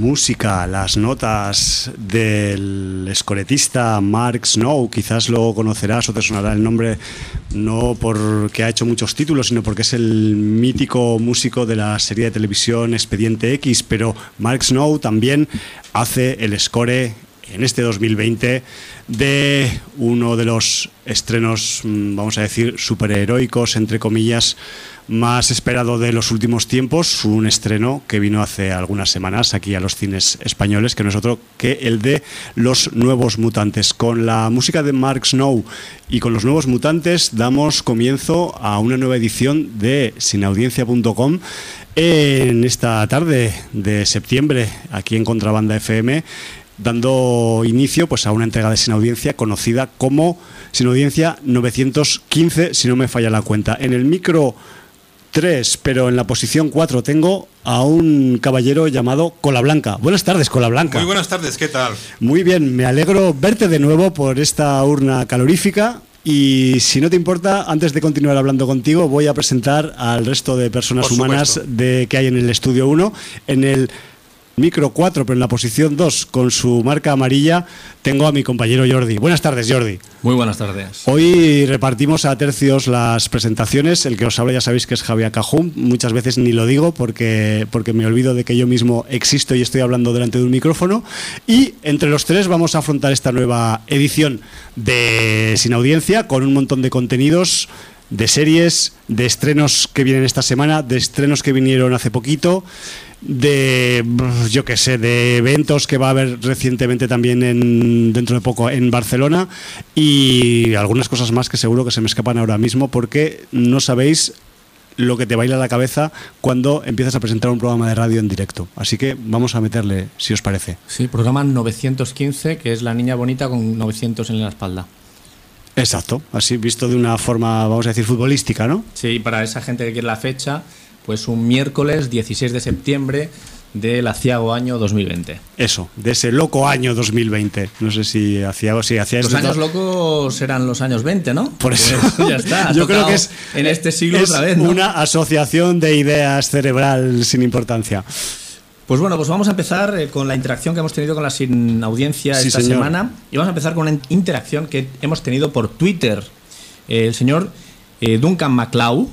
música, las notas del escoretista Mark Snow. Quizás lo conocerás o te sonará el nombre no porque ha hecho muchos títulos, sino porque es el mítico músico de la serie de televisión Expediente X. Pero Mark Snow también hace el score en este 2020 de uno de los estrenos, mm, vamos a decir, superheroicos, entre comillas, más esperado de los últimos tiempos, un estreno que vino hace algunas semanas aquí a los cines españoles, que no es otro que el de Los Nuevos Mutantes. Con la música de Mark Snow y con los Nuevos Mutantes damos comienzo a una nueva edición de sinaudiencia.com en esta tarde de septiembre aquí en Contrabanda FM dando inicio pues, a una entrega de Sin Audiencia conocida como Sin Audiencia 915, si no me falla la cuenta. En el micro 3, pero en la posición 4 tengo a un caballero llamado Cola Blanca. Buenas tardes, Cola Blanca. Muy buenas tardes, ¿qué tal? Muy bien, me alegro verte de nuevo por esta urna calorífica. Y si no te importa, antes de continuar hablando contigo, voy a presentar al resto de personas humanas de, que hay en el estudio 1. En el micro 4, pero en la posición 2, con su marca amarilla, tengo a mi compañero Jordi. Buenas tardes, Jordi. Muy buenas tardes. Hoy repartimos a tercios las presentaciones. El que os habla ya sabéis que es Javier Cajún. Muchas veces ni lo digo porque, porque me olvido de que yo mismo existo y estoy hablando delante de un micrófono. Y entre los tres vamos a afrontar esta nueva edición de Sin Audiencia con un montón de contenidos de series, de estrenos que vienen esta semana, de estrenos que vinieron hace poquito de, yo qué sé, de eventos que va a haber recientemente también en, dentro de poco en Barcelona y algunas cosas más que seguro que se me escapan ahora mismo porque no sabéis lo que te baila la cabeza cuando empiezas a presentar un programa de radio en directo. Así que vamos a meterle, si os parece. Sí, programa 915, que es la niña bonita con 900 en la espalda. Exacto, así visto de una forma, vamos a decir, futbolística, ¿no? Sí, para esa gente que quiere la fecha, pues un miércoles 16 de septiembre del aciago año 2020. Eso, de ese loco año 2020. No sé si aciago, si hacía Los años locos eran los años 20, ¿no? Por eso. Pues ya está. Yo creo que es en este siglo es otra vez, ¿no? una asociación de ideas cerebral sin importancia. Pues bueno, pues vamos a empezar eh, con la interacción que hemos tenido con la sin audiencia Sí, esta señor. semana y vamos a empezar con una interacción que hemos tenido por Twitter. Eh, el señor eh, Duncan MacLeod,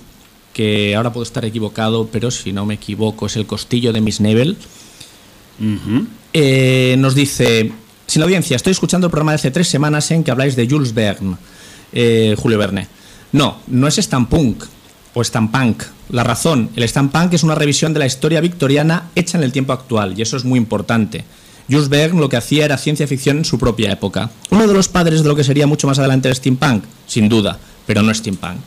que ahora puedo estar equivocado, pero si no me equivoco es el costillo de Miss Nebel, eh, nos dice, sin audiencia, estoy escuchando el programa de hace tres semanas en que habláis de Jules Verne, eh, Julio Verne. No, no es Stampunk o Stampunk. La razón, el Stampunk es una revisión de la historia victoriana hecha en el tiempo actual, y eso es muy importante. Jules Verne lo que hacía era ciencia ficción en su propia época. Uno de los padres de lo que sería mucho más adelante el steampunk, sin duda, pero no steampunk.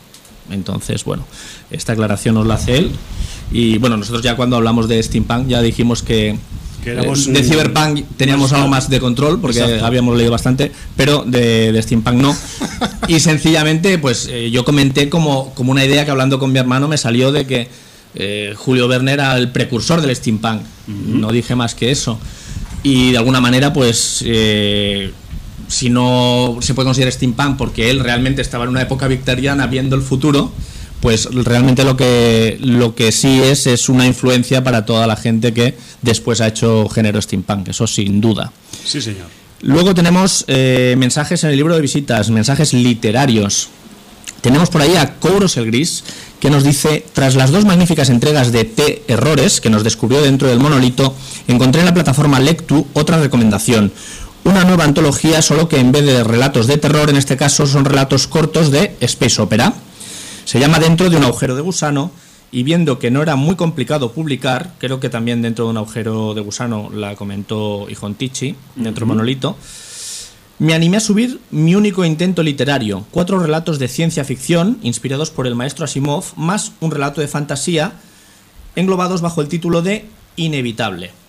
Entonces, bueno, esta aclaración nos la hace él. Y bueno, nosotros ya cuando hablamos de steampunk ya dijimos que, Que éramos eh, de un- cyberpunk teníamos algo más de control porque Exacto. habíamos leído bastante, pero de, de steampunk no. y sencillamente, pues eh, yo comenté como, como una idea que hablando con mi hermano me salió de que eh, Julio Verne era el precursor del steampunk. No dije más que eso. Y de alguna manera, pues, eh, si no se puede considerar steampunk porque él realmente estaba en una época victoriana viendo el futuro, pues realmente lo que, lo que sí es es una influencia para toda la gente que después ha hecho género steampunk, eso sin duda. Sí, señor. Luego tenemos eh, mensajes en el libro de visitas, mensajes literarios. Tenemos por ahí a Kouros el Gris, que nos dice, tras las dos magníficas entregas de T Errores, que nos descubrió dentro del monolito, encontré en la plataforma Lectu otra recomendación. Una nueva antología, solo que en vez de relatos de terror, en este caso son relatos cortos de Space Opera. Se llama Dentro de un agujero de gusano y viendo que no era muy complicado publicar, creo que también dentro de un agujero de gusano la comentó Ijontichi, dentro de Monolito, me animé a subir mi único intento literario, cuatro relatos de ciencia ficción inspirados por el maestro Asimov, más un relato de fantasía, englobados bajo el título de Inevitable.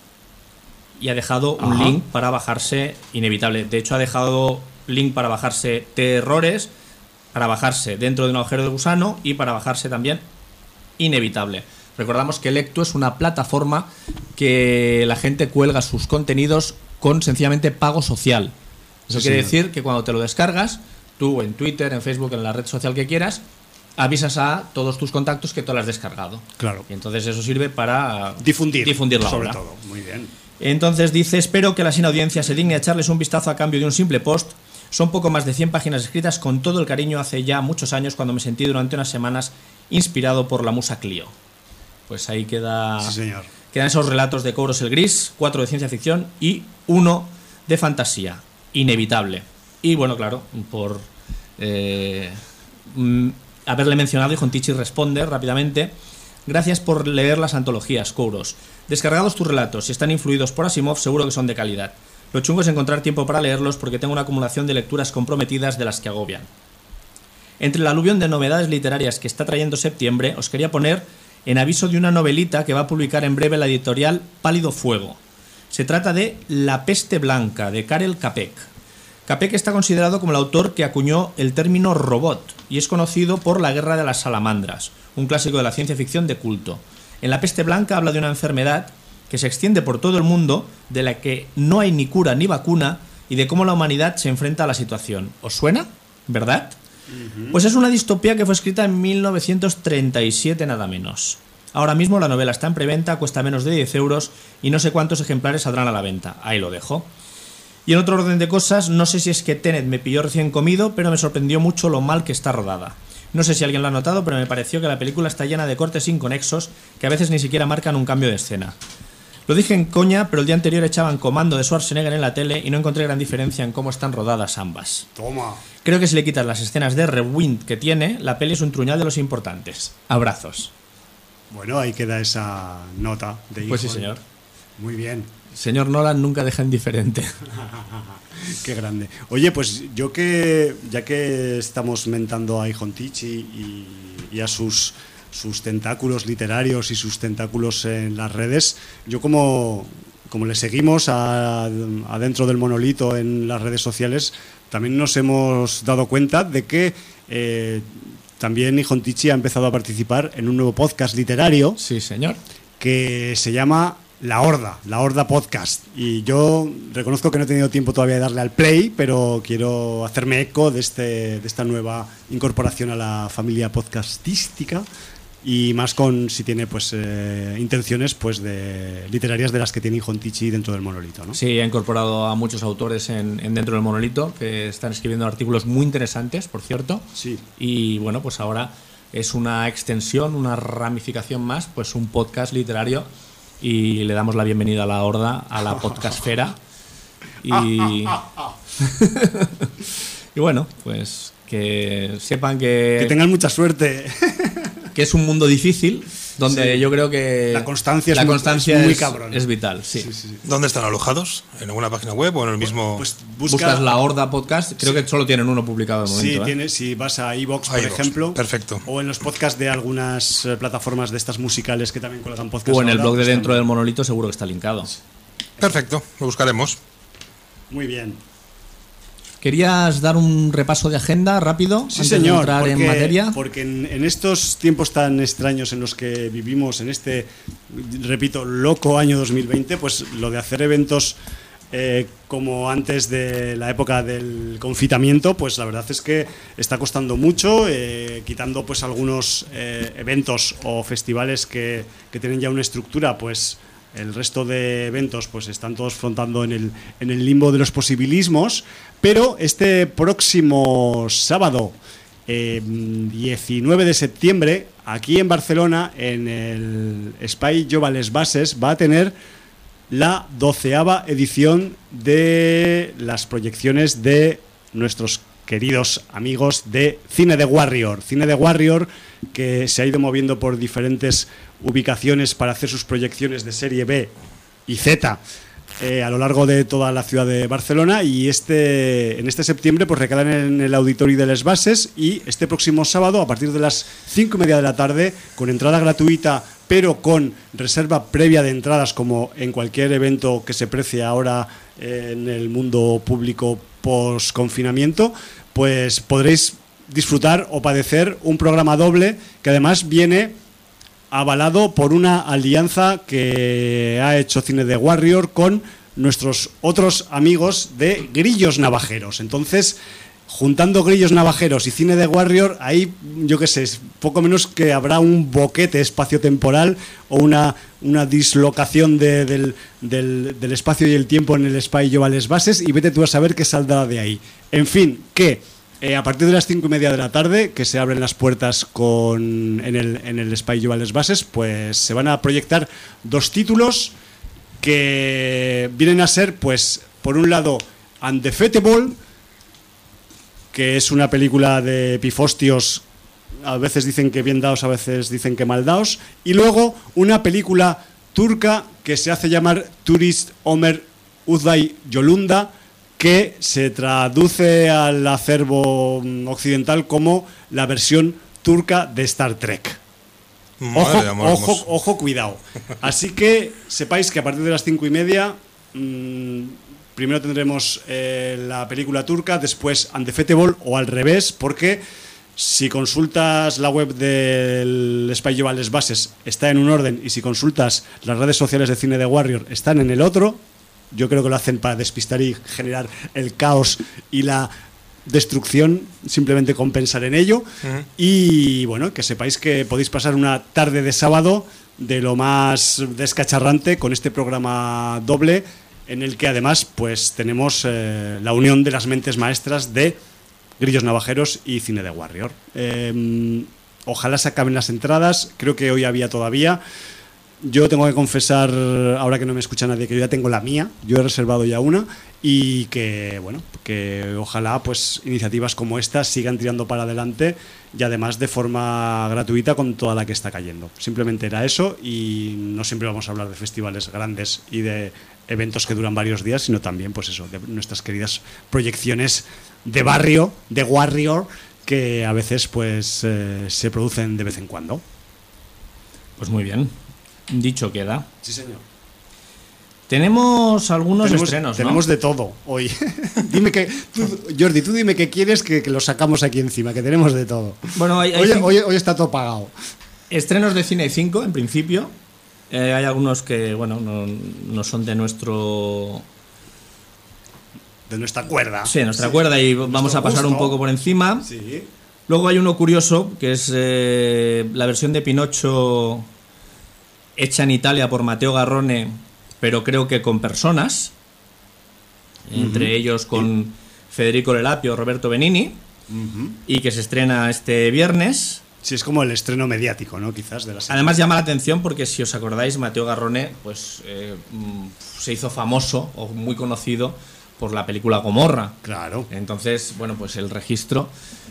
Y ha dejado un link para bajarse Inevitable. De hecho, ha dejado link para bajarse Terrores, para bajarse dentro de un agujero de gusano y para bajarse también Inevitable. Recordamos que Lectu es una plataforma que la gente cuelga sus contenidos con sencillamente pago social. Eso Sí, quiere señor. decir que cuando te lo descargas, tú en Twitter, en Facebook, en la red social que quieras, avisas a todos tus contactos que tú lo has descargado. Claro. Y entonces eso sirve para Difundir. difundir la sobre obra. todo. Muy bien. Entonces dice, espero que la sin audiencia se digne a echarles un vistazo a cambio de un simple post. Son poco más de 100 páginas escritas con todo el cariño hace ya muchos años cuando me sentí durante unas semanas inspirado por la musa Clio. Pues ahí queda... Sí, señor. Quedan esos relatos de Cobros el Gris, cuatro de ciencia ficción y uno de fantasía. Inevitable. Y bueno, claro, por eh, mm, haberle mencionado, y Jontichi responde rápidamente. Gracias por leer las antologías, Kouros. Descargados tus relatos, si están influidos por Asimov, seguro que son de calidad. Lo chungo es encontrar tiempo para leerlos porque tengo una acumulación de lecturas comprometidas de las que agobian. Entre el aluvión de novedades literarias que está trayendo septiembre, os quería poner en aviso de una novelita que va a publicar en breve la editorial Pálido Fuego. Se trata de La peste blanca, de Karel Capek. Capek está considerado como el autor que acuñó el término robot y es conocido por La Guerra de las Salamandras, un clásico de la ciencia ficción de culto. En La peste blanca habla de una enfermedad que se extiende por todo el mundo, de la que no hay ni cura ni vacuna y de cómo la humanidad se enfrenta a la situación. ¿Os suena? ¿Verdad? Pues es una distopía que fue escrita en 1937 nada menos. Ahora mismo la novela está en preventa, cuesta menos de 10 euros y no sé cuántos ejemplares saldrán a la venta. Ahí lo dejo. Y en otro orden de cosas, no sé si es que Tenet me pilló recién comido, pero me sorprendió mucho lo mal que está rodada. No sé si alguien lo ha notado, pero me pareció que la película está llena de cortes inconexos que a veces ni siquiera marcan un cambio de escena. Lo dije en coña, pero el día anterior echaban comando de Schwarzenegger en la tele y no encontré gran diferencia en cómo están rodadas ambas. Toma. Creo que si le quitas las escenas de rewind que tiene, la peli es un truñal de los importantes. Abrazos. Bueno, ahí queda esa nota de Pues sí, señor. Muy bien. Señor Nolan nunca deja indiferente. Qué grande. Oye, pues yo que, ya que estamos mentando a Ijon Tichi y, y a sus, sus tentáculos literarios y sus tentáculos en las redes, yo como, como le seguimos adentro del monolito en las redes sociales, también nos hemos dado cuenta de que eh, también Ijon Tichi ha empezado a participar en un nuevo podcast literario Sí, señor. que se llama La Horda, La Horda Podcast. Y yo reconozco que no he tenido tiempo todavía de darle al play, pero quiero hacerme eco de, este, de esta nueva incorporación a la familia podcastística y más con si tiene pues eh, intenciones pues de literarias de las que tiene Jontichi dentro del monolito, ¿no? Sí, ha incorporado a muchos autores en, en dentro del monolito que están escribiendo artículos muy interesantes, por cierto. Sí. Y bueno, pues ahora es una extensión, una ramificación más, pues un podcast literario. Y le damos la bienvenida a la horda, a la podcastfera. Y. y bueno, pues que sepan que, Que tengan mucha suerte. que es un mundo difícil, donde Sí. yo creo que La constancia es la muy- constancia es muy es- cabrona. es vital. Sí. Sí, sí, sí. ¿Dónde están alojados? ¿En alguna página web o en el mismo...? Pues busca, Buscas la Horda Podcast, creo que solo tienen uno publicado de Sí. ¿eh? tiene, si vas a iVox, por ejemplo. perfecto. O en los podcasts de algunas eh, plataformas de estas musicales que también cuelgan podcasts. O en el blog de dentro del monolito seguro que está linkado. Perfecto, lo buscaremos. Muy bien. ¿Querías dar un repaso de agenda rápido Sí, antes señor. de entrar porque, en materia? Porque en, en estos tiempos tan extraños en los que vivimos, en este, repito, loco año 2020, pues lo de hacer eventos eh, como antes de la época del confitamiento, pues la verdad es que está costando mucho, eh, quitando pues algunos eh, eventos o festivales que, que tienen ya una estructura, pues el resto de eventos pues están todos flotando en el, en el limbo de los posibilismos, pero este próximo sábado, eh, 19 de septiembre, aquí en Barcelona, en el Spy Jovales Bases, va a tener la doceava edición de las proyecciones de nuestros queridos amigos de Cine de Warrior. Cine de Warrior que se ha ido moviendo por diferentes ubicaciones para hacer sus proyecciones de serie B y Z eh, a lo largo de toda la ciudad de Barcelona y este en este septiembre pues recalan en el auditorio de Les Bases y este próximo sábado a partir de las cinco y media de la tarde con entrada gratuita pero con reserva previa de entradas como en cualquier evento que se precie ahora eh, en el mundo público post confinamiento pues podréis disfrutar o padecer un programa doble que además viene avalado por una alianza que ha hecho Cine de Warrior con nuestros otros amigos de Grillos Navajeros. Entonces, juntando grillos navajeros y cine de Warrior, ahí yo qué sé, poco menos que habrá un boquete espacio-temporal o una, una dislocación de- del, del- espacio y el tiempo en el espacio a las bases y vete tú a saber qué saldrá de ahí. En fin, que eh, a partir de las cinco y media de la tarde, que se abren las puertas con, en el, en el espacio a las bases, pues se van a proyectar dos títulos que vienen a ser, pues, por un lado, Undefeatable, que es una película de pifostios, a veces dicen que bien dados, a veces dicen que mal dados, y luego una película turca que se hace llamar Turist Omer Uzday Yolunda, que se traduce al acervo mm, occidental como la versión turca de Star Trek. Madre Ojo, ojo, ojo, cuidado. Así que sepáis que a partir de las cinco y media, mm, primero tendremos eh, la película turca, después Undefeatable o al revés, porque si consultas la web del Spy Les Bases, está en un orden, y si consultas las redes sociales de cine de Warrior, están en el otro. Yo creo que lo hacen para despistar y generar el caos y la destrucción, simplemente con pensar en ello. Y bueno, que sepáis que podéis pasar una tarde de sábado de lo más descacharrante con este programa doble en el que además pues tenemos eh, la unión de las mentes maestras de Grillos Navajeros y Cine de Warrior. Eh, ojalá se acaben las entradas, creo que hoy había todavía. Yo tengo que confesar, ahora que no me escucha nadie, que yo ya tengo la mía, yo he reservado ya una y que, bueno, que ojalá pues iniciativas como esta sigan tirando para adelante y además de forma gratuita con toda la que está cayendo. Simplemente era eso y no siempre vamos a hablar de festivales grandes y de eventos que duran varios días, sino también pues eso, de nuestras queridas proyecciones de barrio, de Warrior, que a veces pues eh, se producen de vez en cuando. Pues muy bien. Dicho queda. Sí, señor. Tenemos algunos tenemos, estrenos, ¿no? tenemos de todo hoy. dime que, tú, Jordi, tú dime qué quieres que, que lo sacamos aquí encima, que tenemos de todo. Bueno, hay, hay Hoy, cinco- hoy- hoy está todo pagado. estrenos de cine 5, en principio. Eh, hay algunos que, bueno, no, no son de nuestro... De nuestra cuerda. Sí, de nuestra cuerda y vamos a pasar un poco por encima. Sí. Luego hay uno curioso, que es eh, la versión de Pinocho hecha en Italia por Matteo Garrone, pero creo que con personas, entre ellos con Federico Lelapio, Roberto Benini, y que se estrena este viernes. Sí, es como el estreno mediático, ¿no? Quizás de la serie. Además llama la atención porque si os acordáis, Matteo Garrone pues, eh, se hizo famoso o muy conocido por la película Gomorra. Claro. Entonces, bueno, pues el registro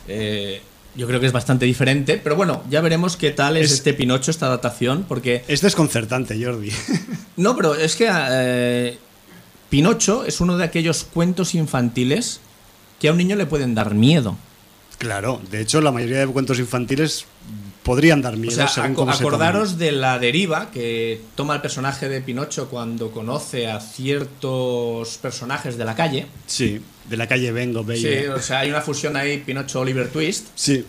eh, yo creo que es bastante diferente, pero bueno, ya veremos qué tal es, Es- este Pinocho, esta adaptación, porque... Es desconcertante, Jordi. No, pero es que eh, Pinocho es uno de aquellos cuentos infantiles que a un niño le pueden dar miedo. Claro. De hecho, la mayoría de cuentos infantiles podrían dar O miedo sea, según cómo acordaros de la deriva que toma el personaje de Pinocho cuando conoce a ciertos personajes de la calle. Sí, de la calle Vengo, Sí, Bello. o sea, hay una fusión ahí Pinocho-Oliver Twist. Sí.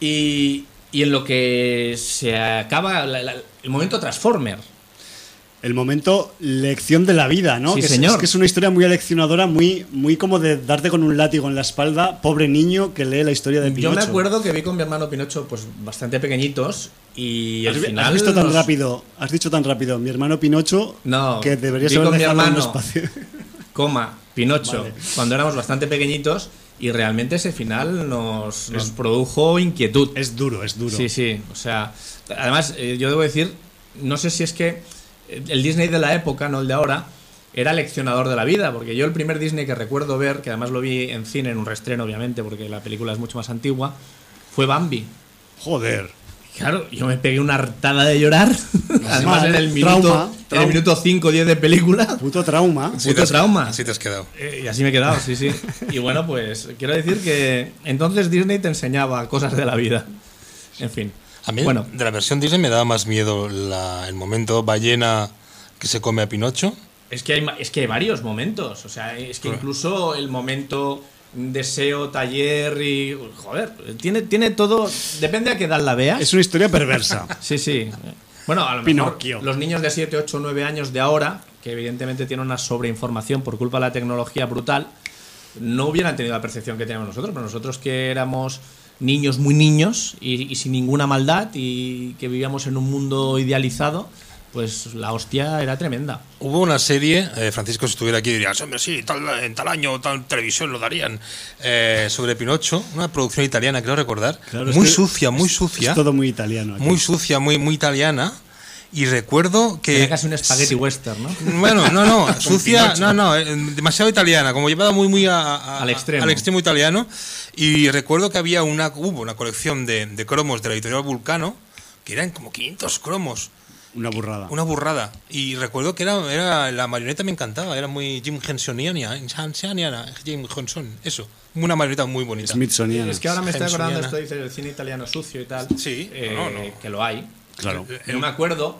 Y, y en lo que se acaba la- la- el momento Transformer. El momento lección de la vida, ¿no? Sí, que señor. Es, que es una historia muy aleccionadora, muy, muy como de darte con un látigo en la espalda, pobre niño que lee la historia de Yo Pinocho. me acuerdo que vi con mi hermano Pinocho pues bastante pequeñitos y ¿Has, al final has visto tan rápido, has dicho tan rápido, mi hermano Pinocho, No, que deberías haber con mi dejado hermano. espacio. coma Pinocho Vale. cuando éramos bastante pequeñitos y realmente ese final nos, nos produjo inquietud. Es duro, es duro. Sí, sí, o sea, además eh, yo debo decir, no sé si es que el Disney de la época, no el de ahora, era leccionador de la vida, porque yo el primer Disney que recuerdo ver, que además lo vi en cine, en un restreno obviamente, porque la película es mucho más antigua, fue Bambi. Joder. Claro, yo me pegué una hartada de llorar, además en el minuto, Trauma, en el trauma. minuto 5 o 10 de película. Puto trauma. Así Puto has- trauma. Así te has quedado. Eh, y así me he quedado, sí, sí. Y bueno, pues quiero decir que entonces Disney te enseñaba cosas de la vida. En fin. A mí bueno, de la versión Disney me daba más miedo la- el momento ballena que se come a Pinocho. es que, hay, es que hay varios momentos. O sea, es que incluso el momento deseo, taller y... Joder, tiene, tiene todo... Depende a qué edad la veas. Es una historia perversa. Sí, sí. Bueno, a lo mejor Pinocchio. los niños de 7, 8, 9 años de ahora, que evidentemente tienen una sobreinformación por culpa de la tecnología brutal, no hubieran tenido la percepción que teníamos nosotros, pero nosotros que éramos niños muy niños y, y sin ninguna maldad y que vivíamos en un mundo idealizado, pues la hostia era tremenda. Hubo una serie, eh, Francisco, si estuviera aquí diría, hombre, sí, tal, en tal año, tal televisión lo darían, eh, sobre Pinocho, una producción italiana, creo recordar, Claro, es muy que sucia, muy es- sucia, Es todo muy italiano. aquí. muy sucia, muy, muy italiana, y recuerdo que... Era casi un spaghetti western, ¿no? Bueno, no, no, sucia, no, no, eh, demasiado italiana, como llevada muy, muy a- a- Al extremo. al extremo italiano. Y recuerdo que había una, hubo una colección de, de cromos de la editorial Vulcano, que eran como 500 cromos, Una burrada. una burrada. Y recuerdo que era, era la marioneta me encantaba, era muy Jim Hensoniana, Hensoniana, Jim Henson, eso, una marioneta muy bonita. Smithsoniana. Es que ahora me estoy acordando esto, dice el cine italiano sucio y tal. Sí, eh, no, no. que lo hay. Claro. No me acuerdo.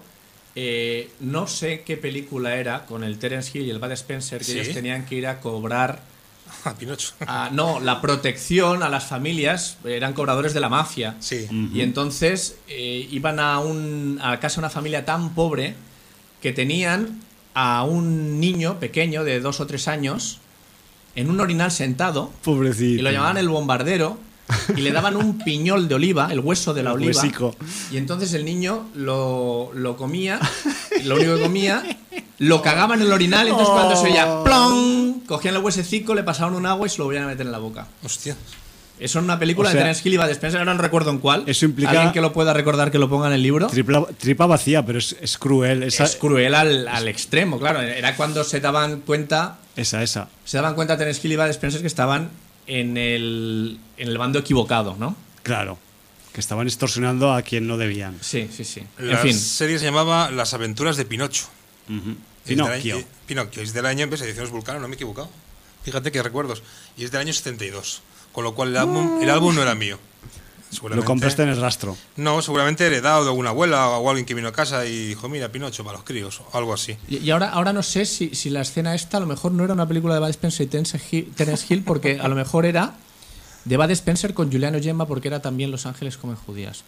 eh, no sé qué película era con el Terence Hill y el Bud Spencer que Sí. ellos tenían que ir a cobrar Ah, Pinocho. a- no la protección a las familias eran cobradores de la mafia Sí. y entonces eh, iban a un a casa de una familia tan pobre que tenían a un niño pequeño de dos o tres años en un orinal sentado Pobrecito. y lo llamaban el bombardero y le daban un piñol de oliva, el hueso de la El oliva. huesico. Y entonces el niño lo, lo comía, lo único que comía, lo cagaba en el orinal, y entonces cuando se oía Oh. plong, cogían el huesecico, le pasaban un agua y se lo volvían a meter en la boca. Hostia. Eso en una película O sea, de Terence Hill y Bud Spencer, ahora no recuerdo en cuál. eso implica- Alguien que lo pueda recordar que lo ponga en el libro. Tripla- tripa vacía, pero es, es cruel. Esa, Es cruel al, al extremo, claro. Era cuando se daban cuenta esa, esa. se daban cuenta Terence Hill y Bud Spencer que estaban en el, en el bando equivocado, ¿no? Claro. Que estaban extorsionando a quien no debían. Sí, sí, sí. La En fin, serie se llamaba Las aventuras de Pinocho. Ujú. Es del año- Pinocchio. Es del año, ves, ediciones Vulcano, no me he equivocado. Fíjate qué recuerdos. Y es del año 72. Con lo cual el álbum, el álbum no era mío. Lo compraste en el rastro. No, seguramente heredado de alguna abuela o alguien que vino a casa y dijo, mira, Pinocho para los críos, o algo así. y, y ahora, ahora no sé si, si la escena esta a lo mejor no era una película de Bud Spencer y Terence Hill, porque a lo mejor era de Bud Spencer con Juliano Gemma porque era también Los Ángeles comen judías.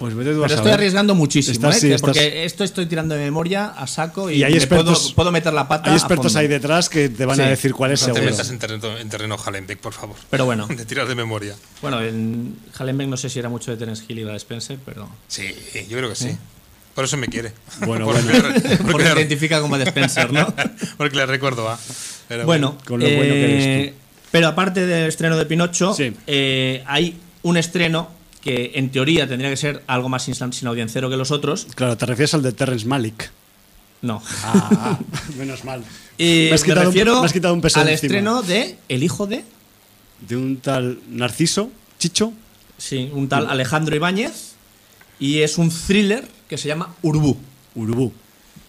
Pues vete tú a Pero estoy saber. arriesgando muchísimo, Estás- ¿eh? sí, Que- estás- porque esto estoy tirando de memoria a saco y, Y hay me expertos, puedo, puedo meter la pata. hay a expertos fondo. ahí detrás que te van a decir cuál es No te seguro. metas en terreno, en terreno Hallenbeck, por favor. Pero bueno, De tirar de memoria. bueno, en Hallenbeck no sé si era mucho de Terence Hill y Bud Spencer, pero Sí, yo creo que sí. Por eso me quiere. Bueno, porque, bueno. le- porque porque se identifica con Bud Spencer, ¿no? porque le recuerdo a. Pero Bueno, Con lo bueno que eres eh, pero aparte del estreno de Pinocho, Sí. eh, hay un estreno que en teoría tendría que ser algo más sin, audiencero que los otros. Claro, te refieres al de Terrence Malick. No. Ah, menos mal. Y Me has me quitado un- refiero me has quitado un peso al encima. estreno de El hijo de, De un tal Narciso, Chicho. sí, un tal Alejandro Ibáñez, y es un thriller que se llama Urbú. Urubú.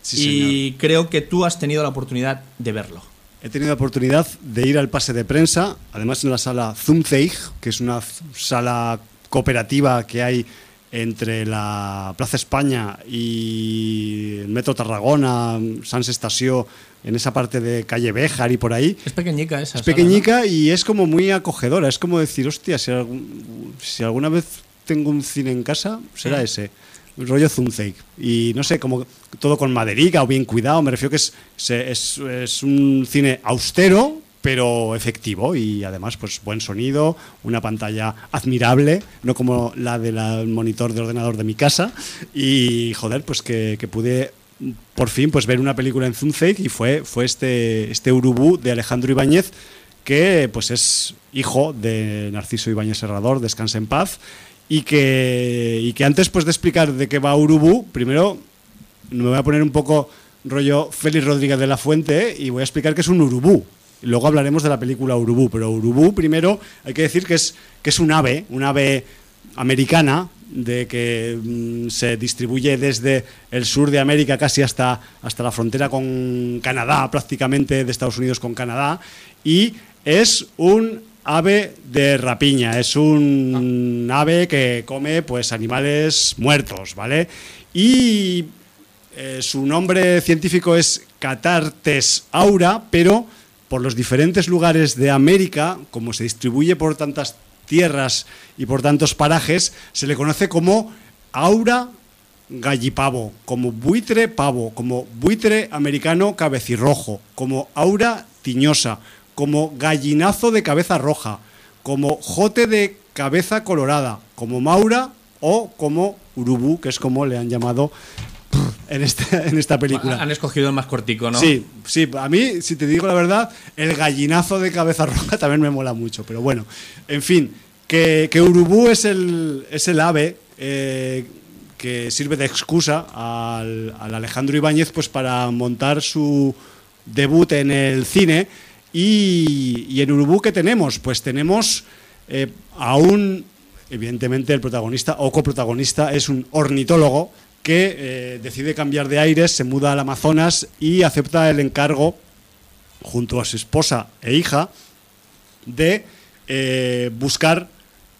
Sí, señor. y creo que tú has tenido la oportunidad de verlo. He tenido la oportunidad de ir al pase de prensa, además en la sala Zumzeig, que es una sala cooperativa que hay entre la Plaza España y el Metro Tarragona, Sans Estació, en esa parte de calle Béjar y por ahí. Es pequeñica esa. Es sala, pequeñica y es como muy acogedora. Es como decir, hostia, si, algún- si alguna vez tengo un cine en casa, será Mm. ese. Rollo Zumzeig. Y no sé, como todo con maderica o bien cuidado. Me refiero que es, es un cine austero, pero efectivo. Y además, pues buen sonido, una pantalla admirable, no como la del monitor de ordenador de mi casa. Y joder, pues que, pude por fin pues ver una película en Zumzeig y fue, fue este, este Urubú de Alejandro Ibáñez que pues es hijo de Narciso Ibáñez Serrador, descansa en paz y que, y que antes pues de explicar de qué va Urubú, primero me voy a poner un poco rollo Félix Rodríguez de la Fuente y voy a explicar que es un urubú. Luego hablaremos de la película Urubú, pero Urubú primero hay que decir que es, que es un ave, un ave americana de que mm, se distribuye desde el sur de América casi hasta, hasta la frontera con Canadá, prácticamente de Estados Unidos con Canadá, y es un ave de rapiña, es un ave que come pues animales muertos, ¿vale? Y eh, su nombre científico es Catartes aura, pero por los diferentes lugares de América, como se distribuye por tantas tierras y por tantos parajes, se le conoce como aura gallipavo, como buitre pavo, como buitre americano cabecirrojo, como aura tiñosa, como gallinazo de cabeza roja, como jote de cabeza colorada, como Maura o como Urubú, que es como le han llamado en esta, en esta película. Han escogido el más cortico, ¿no? Sí, sí, a mí, si te digo la verdad, el gallinazo de cabeza roja también me mola mucho, pero bueno, en fin, que, que Urubú es el, es el ave eh, que sirve de excusa al, al Alejandro Ibáñez pues para montar su debut en el cine y, y en Urubú ¿qué tenemos? Pues tenemos eh, a un, evidentemente el protagonista o coprotagonista es un ornitólogo que eh, decide cambiar de aires, se muda al Amazonas y acepta el encargo, junto a su esposa e hija, de eh, buscar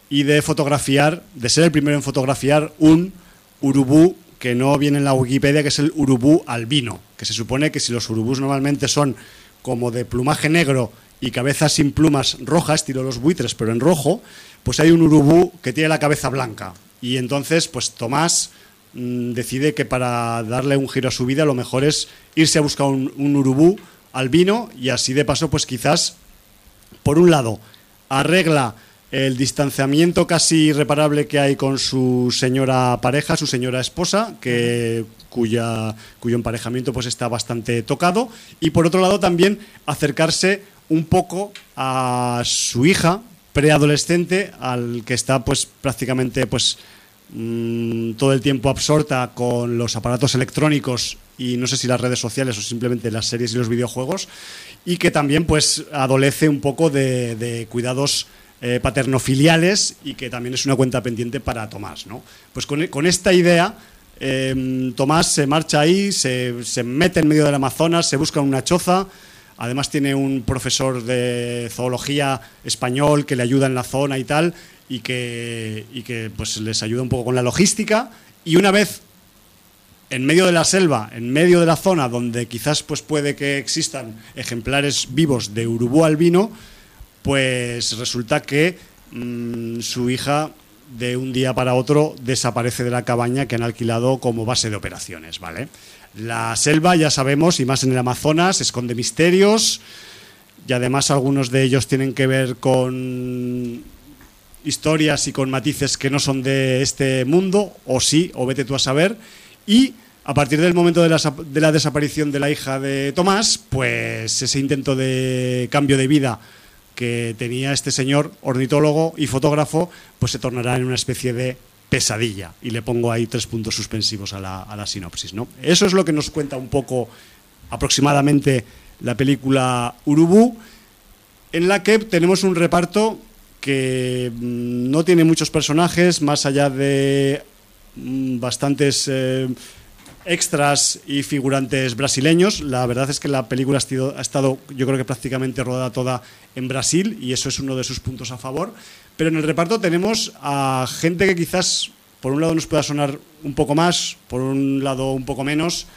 y de fotografiar, de ser el primero en fotografiar un urubú que no viene en la Wikipedia, que es el urubú albino, que se supone que si los urubús normalmente son como de plumaje negro y cabeza sin plumas rojas, tiro los buitres, pero en rojo, pues hay un urubú que tiene la cabeza blanca. Y entonces, pues Tomás decide que para darle un giro a su vida lo mejor es irse a buscar un, urubú albino y así de paso pues quizás por un lado arregla el distanciamiento casi irreparable que hay con su señora pareja, su señora esposa, que cuya cuyo emparejamiento pues está bastante tocado y por otro lado también acercarse un poco a su hija preadolescente al que está pues prácticamente pues mm, todo el tiempo absorta con los aparatos electrónicos y no sé si las redes sociales o simplemente las series y los videojuegos y que también pues adolece un poco de, cuidados eh, paternofiliales y que también es una cuenta pendiente para Tomás. ¿no? Pues con, con esta idea eh, Tomás se marcha ahí, se, se mete en medio del Amazonas, se busca una choza, además tiene un profesor de zoología español que le ayuda en la zona y tal, y que, y que pues les ayuda un poco con la logística, y una vez en medio de la selva, en medio de la zona donde quizás pues puede que existan ejemplares vivos de urubú albino, pues resulta que mmm, su hija de un día para otro desaparece de la cabaña que han alquilado como base de operaciones, ¿vale? La selva, ya sabemos, y más en el Amazonas, esconde misterios y además algunos de ellos tienen que ver con historias y con matices que no son de este mundo, o sí, o vete tú a saber, y a partir del momento de la, de la desaparición de la hija de Tomás, pues ese intento de cambio de vida que tenía este señor ornitólogo y fotógrafo, pues se tornará en una especie de pesadilla. Y le pongo ahí tres puntos suspensivos a la, a la sinopsis. ¿no? Eso es lo que nos cuenta un poco aproximadamente la película Urubú, en la que tenemos un reparto que mm, no tiene muchos personajes, más allá de mm, bastantes... Eh, extras y figurantes brasileños. La verdad es que la película ha ha estado, yo creo que prácticamente rodada toda en Brasil y eso es uno de sus puntos a favor. Pero en el reparto tenemos a gente que quizás por un lado nos pueda sonar un poco más, por un lado un poco menos,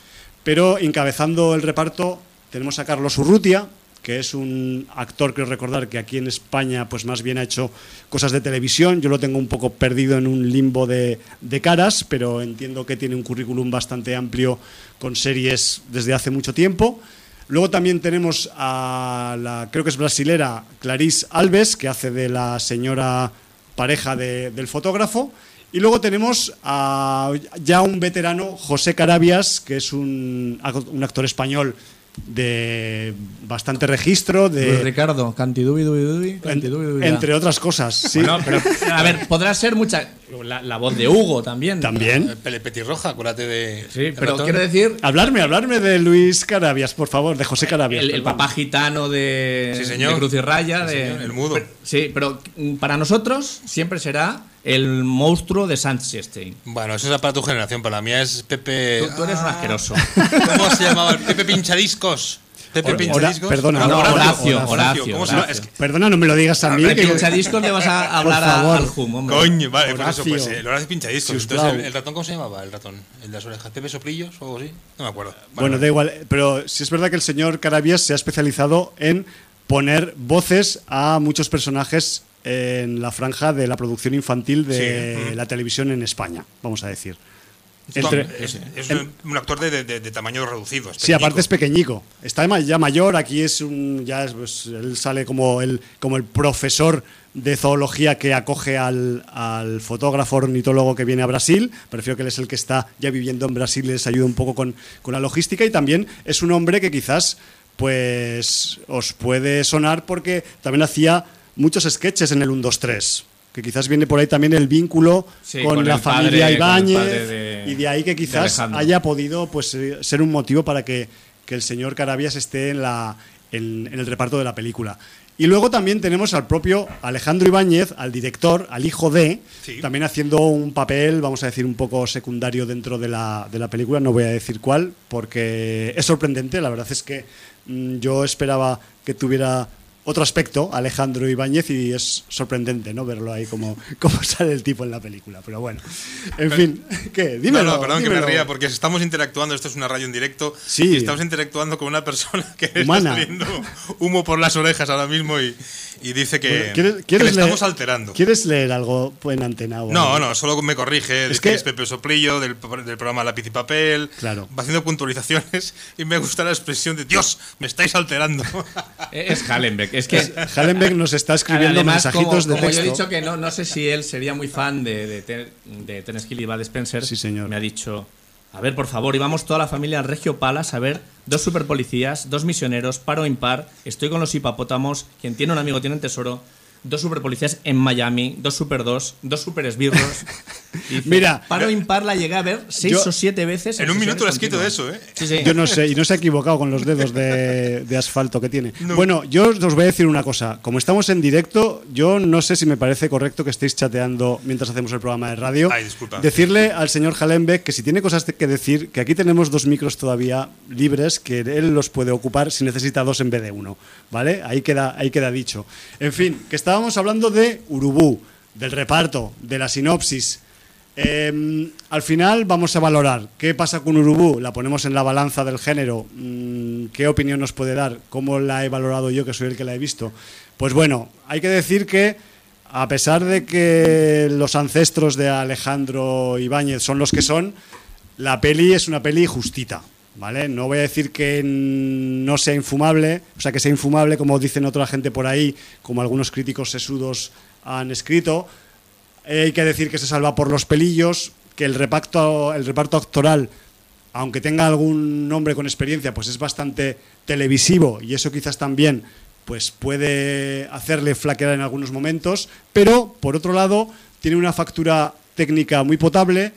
pero encabezando el reparto tenemos a Carlos Urrutia, que es un actor, creo recordar, que aquí en España pues más bien ha hecho cosas de televisión. Yo lo tengo un poco perdido en un limbo de, de caras, pero entiendo que tiene un currículum bastante amplio con series desde hace mucho tiempo. Luego también tenemos a la, creo que es brasilera, Clarice Alves, que hace de la señora pareja de, del fotógrafo. Y luego tenemos a ya un veterano, José Carabias, que es un, un actor español de bastante registro de Luis Ricardo cantidubi en, entre otras cosas sí. Bueno, pero, a ver podrá ser mucha la, la, voz de Hugo también. También. Pele Petirroja acuérdate de sí pero quiero decir hablarme hablarme de Luis Carabias por favor de José Carabias el, el papá gitano de, sí, señor. de Cruz y Raya sí, de, señor, el mudo. Pero, sí pero para nosotros siempre será el monstruo de Sanchestein. Bueno, eso es para tu generación, para la mía es Pepe. Tú, tú eres un asqueroso. ¿Cómo se llamaba? Pepe Pinchadiscos. Pepe Pinchadiscos. perdona, No, Horacio, Horacio, Horacio. ¿Cómo se Horacio. llama? Es que- perdona no me lo digas a mí que- pinchadiscos le vas a hablar a- favor. al Hum, hombre. Coño, vale, pues eso, Horacio. pues eh, el Horacio Pinchadiscos. Sisplau. Entonces, el, el ratón, ¿cómo se llamaba? El ratón. El de las orejas. ¿Pepe Soplillos o algo así? No me acuerdo. Bueno, da igual, pero sí es verdad que el señor Carabias se ha especializado en poner voces a muchos personajes en la franja de la producción infantil de Sí. la televisión en España, vamos a decir. Entre- es, es un, un actor de, de- de tamaño reducido. Sí, aparte es pequeñico. Está ya mayor, aquí es un. Ya es, pues, él sale como el, como el profesor de zoología que acoge al, al fotógrafo ornitólogo que viene a Brasil. Prefiero que él es el que está ya viviendo en Brasil y les ayuda un poco con, con la logística. Y también es un hombre que quizás pues os puede sonar porque también hacía muchos sketches en el 1, 2, 3. Que quizás viene por ahí también el vínculo Sí, con, con la padre- familia Ibáñez. de- y de ahí que quizás haya podido pues eh, ser un motivo para que, que el señor Carabias esté en, la, en, en el reparto de la película. Y luego también tenemos al propio Alejandro Ibáñez, al director, al hijo de, Sí. también haciendo un papel, vamos a decir, un poco secundario dentro de la, de la película. No voy a decir cuál, porque es sorprendente. La verdad es que mm, yo esperaba que tuviera otro aspecto, Alejandro Ibáñez, y es sorprendente ¿no? verlo ahí como, como sale el tipo en la película. Pero bueno, en fin, ¿qué? Dímelo. no, no, perdón que dímelo. me ría porque estamos interactuando, esto es una radio en directo, Sí. y estamos interactuando con una persona que Humana. está saliendo humo por las orejas ahora mismo y, y dice que, Bueno, ¿quieres- que quieres le estamos leer- alterando. ¿Quieres leer algo en antena? o No, algo? no, solo me corrige, Es es que que- es Pepe Soplillo, del, del programa Lápiz y Papel, Claro. va haciendo puntualizaciones y me gusta la expresión de Dios, me estáis alterando. Es Hallenbeck. Es que. Hallenbeck nos está escribiendo Además, mensajitos como, de como texto. yo he dicho que no, no sé si él sería muy fan de, de, de Terence Hill y Bud Spencer. Sí, señor. Me ha dicho, a ver, por favor, íbamos toda la familia al Regio Palas a ver dos superpolicías, dos misioneros, paro impar, estoy con los hipopótamos, quien tiene un amigo tiene un tesoro, dos superpolicías en Miami, dos super dos, dos super esbirros. Y dice, Mira, paro impar la llegué a ver seis yo- o siete veces. en un minuto le has escrito continuas. eso, ¿eh? Sí, sí. Yo no sé, y no se ha equivocado con los dedos de, de asfalto que tiene. Bueno, yo os voy a decir una cosa. Como estamos en directo, yo no sé si me parece correcto que estéis chateando mientras hacemos el programa de radio. Ay, disculpa. Decirle al señor Hallenbeck que si tiene cosas que decir, que aquí tenemos dos micros todavía libres, que él los puede ocupar si necesita dos en vez de uno. ¿Vale? Ahí queda, ahí queda dicho. En fin, que estábamos hablando de Urubú, del reparto, de la sinopsis. Eh, al final vamos a valorar qué pasa con Urubú, la ponemos en la balanza del género, mm, qué opinión nos puede dar, cómo la he valorado yo, que soy el que la he visto. Pues bueno, hay que decir que a pesar de que los ancestros de Alejandro Ibáñez son los que son, la peli es una peli justita, ¿vale? No voy a decir que no sea infumable, o sea, que sea infumable como dicen otra gente por ahí, como algunos críticos sesudos han escrito, hay que decir que se salva por los pelillos, que el reparto, el reparto actoral, aunque tenga algún nombre con experiencia, pues es bastante televisivo y eso quizás también pues puede hacerle flaquear en algunos momentos, pero por otro lado tiene una factura técnica muy potable,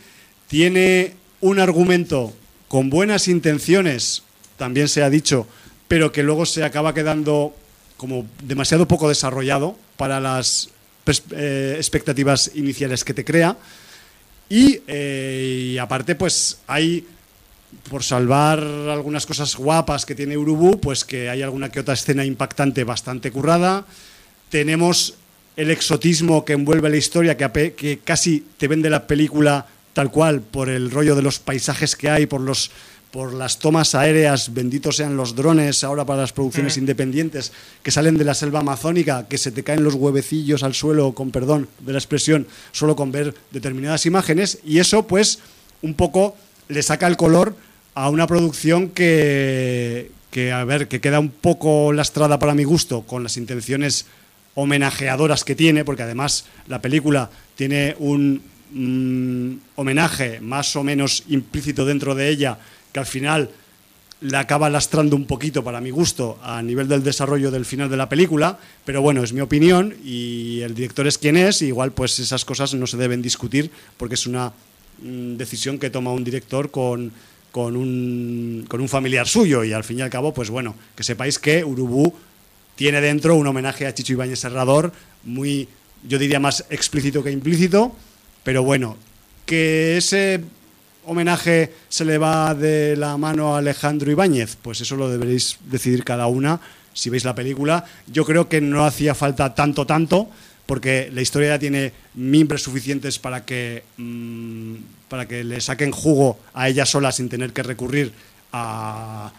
tiene un argumento con buenas intenciones, también se ha dicho, pero que luego se acaba quedando como demasiado poco desarrollado para las eh, expectativas iniciales que te crea. Y, eh, y aparte, pues hay, por salvar algunas cosas guapas que tiene Urubú, pues que hay alguna que otra escena impactante bastante currada. Tenemos el exotismo que envuelve la historia, que casi te vende la película tal cual, por el rollo de los paisajes que hay, por los por las tomas aéreas, benditos sean los drones ahora para las producciones independientes que salen de la selva amazónica, que se te caen los huevecillos al suelo, con perdón de la expresión, solo con ver determinadas imágenes, y eso pues un poco le saca el color a una producción que, que a ver, que queda un poco lastrada para mi gusto con las intenciones homenajeadoras que tiene, porque además la película tiene un mm, homenaje más o menos implícito dentro de ella, que al final la acaba lastrando un poquito para mi gusto a nivel del desarrollo del final de la película, pero bueno, es mi opinión y el director es quien es, y igual pues esas cosas no se deben discutir porque es una mm, decisión que toma un director con, con, un, con un familiar suyo y al fin y al cabo, pues bueno, que sepáis que Urubú tiene dentro un homenaje a Chicho Ibáñez Serrador, muy, yo diría más explícito que implícito, pero bueno, que ese homenaje se le va de la mano a Alejandro Ibáñez, pues eso lo deberéis decidir cada una si veis la película. Yo creo que no hacía falta tanto, tanto, porque la historia ya tiene mimbres suficientes para que, mm, para que le saquen jugo a ella sola sin tener que recurrir a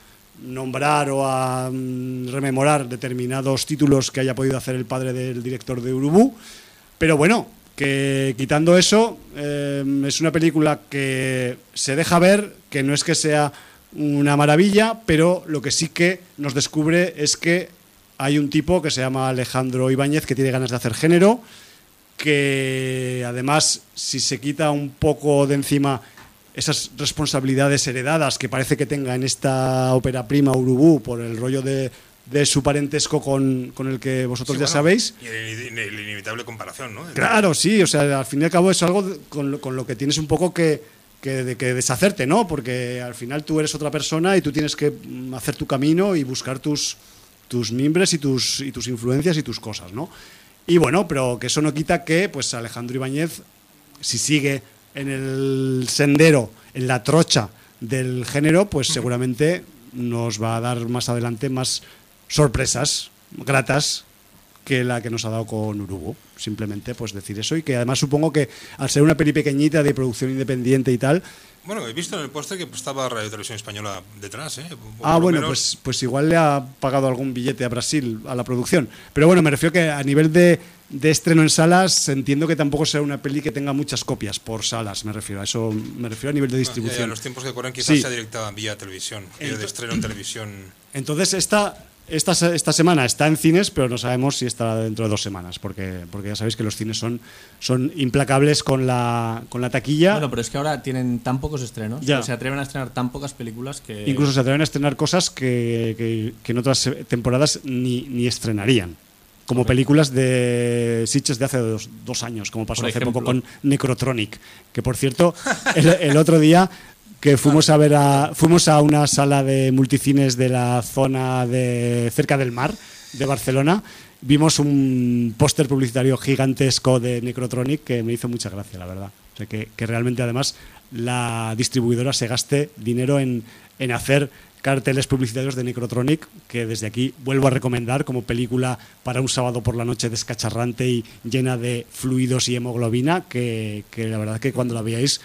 nombrar o a mm, rememorar determinados títulos que haya podido hacer el padre del director de Urubú. Pero bueno, que quitando eso, eh, es una película que se deja ver, que no es que sea una maravilla, pero lo que sí que nos descubre es que hay un tipo que se llama Alejandro Ibáñez que tiene ganas de hacer género, que además si se quita un poco de encima esas responsabilidades heredadas que parece que tenga en esta ópera prima Urubú por el rollo de, de su parentesco con, con, el que vosotros Sí, ya bueno, sabéis. Y el, el inevitable comparación, ¿no? Claro, sí, o sea, al fin y al cabo es algo con, lo- con lo que tienes un poco que, que, de- que deshacerte, ¿no? Porque al final tú eres otra persona y tú tienes que hacer tu camino y buscar tus, tus mimbres y tus, y tus influencias y tus cosas, ¿no? Y bueno, pero que eso no quita que pues Alejandro Ibáñez, si sigue en el sendero, en la trocha del género, pues seguramente nos va a dar más adelante más sorpresas gratas que la que nos ha dado con Urugu. Simplemente pues decir eso y que además supongo que al ser una peli pequeñita de producción independiente y tal, Bueno, he visto en el póster que estaba Radio Televisión Española detrás, ¿eh? O ah bueno, menos- pues, pues igual le ha pagado algún billete a Brasil a la producción. Pero bueno, me refiero que a nivel de, de estreno en salas entiendo que tampoco será una peli que tenga muchas copias por salas, me refiero a eso, me refiero a nivel de No, ya, ya, distribución. los tiempos que corren quizás Sí. sea directa vía televisión, vía de Ento- estreno en televisión. Entonces, esta, esta, esta semana está en cines, pero no sabemos si estará dentro de dos semanas, porque, porque ya sabéis que los cines son, son implacables con la, con la taquilla. Bueno, pero es que ahora tienen tan pocos estrenos, Ya. se atreven a estrenar tan pocas películas que... Incluso se atreven a estrenar cosas que, que- que en otras temporadas ni, ni estrenarían. Como películas de Sitches de hace dos, dos años, como pasó hace poco con Necrotronic. Que por cierto, el, el otro día que fuimos a ver fuimos a una sala de multicines de la zona de cerca del mar de Barcelona, vimos un póster publicitario gigantesco de Necrotronic que me hizo mucha gracia, la verdad. O sea, que, que realmente además la distribuidora se gaste dinero en, en hacer carteles publicitarios de Necrotronic, que desde aquí vuelvo a recomendar como película para un sábado por la noche descacharrante y llena de fluidos y hemoglobina, que, que la verdad que cuando la veáis,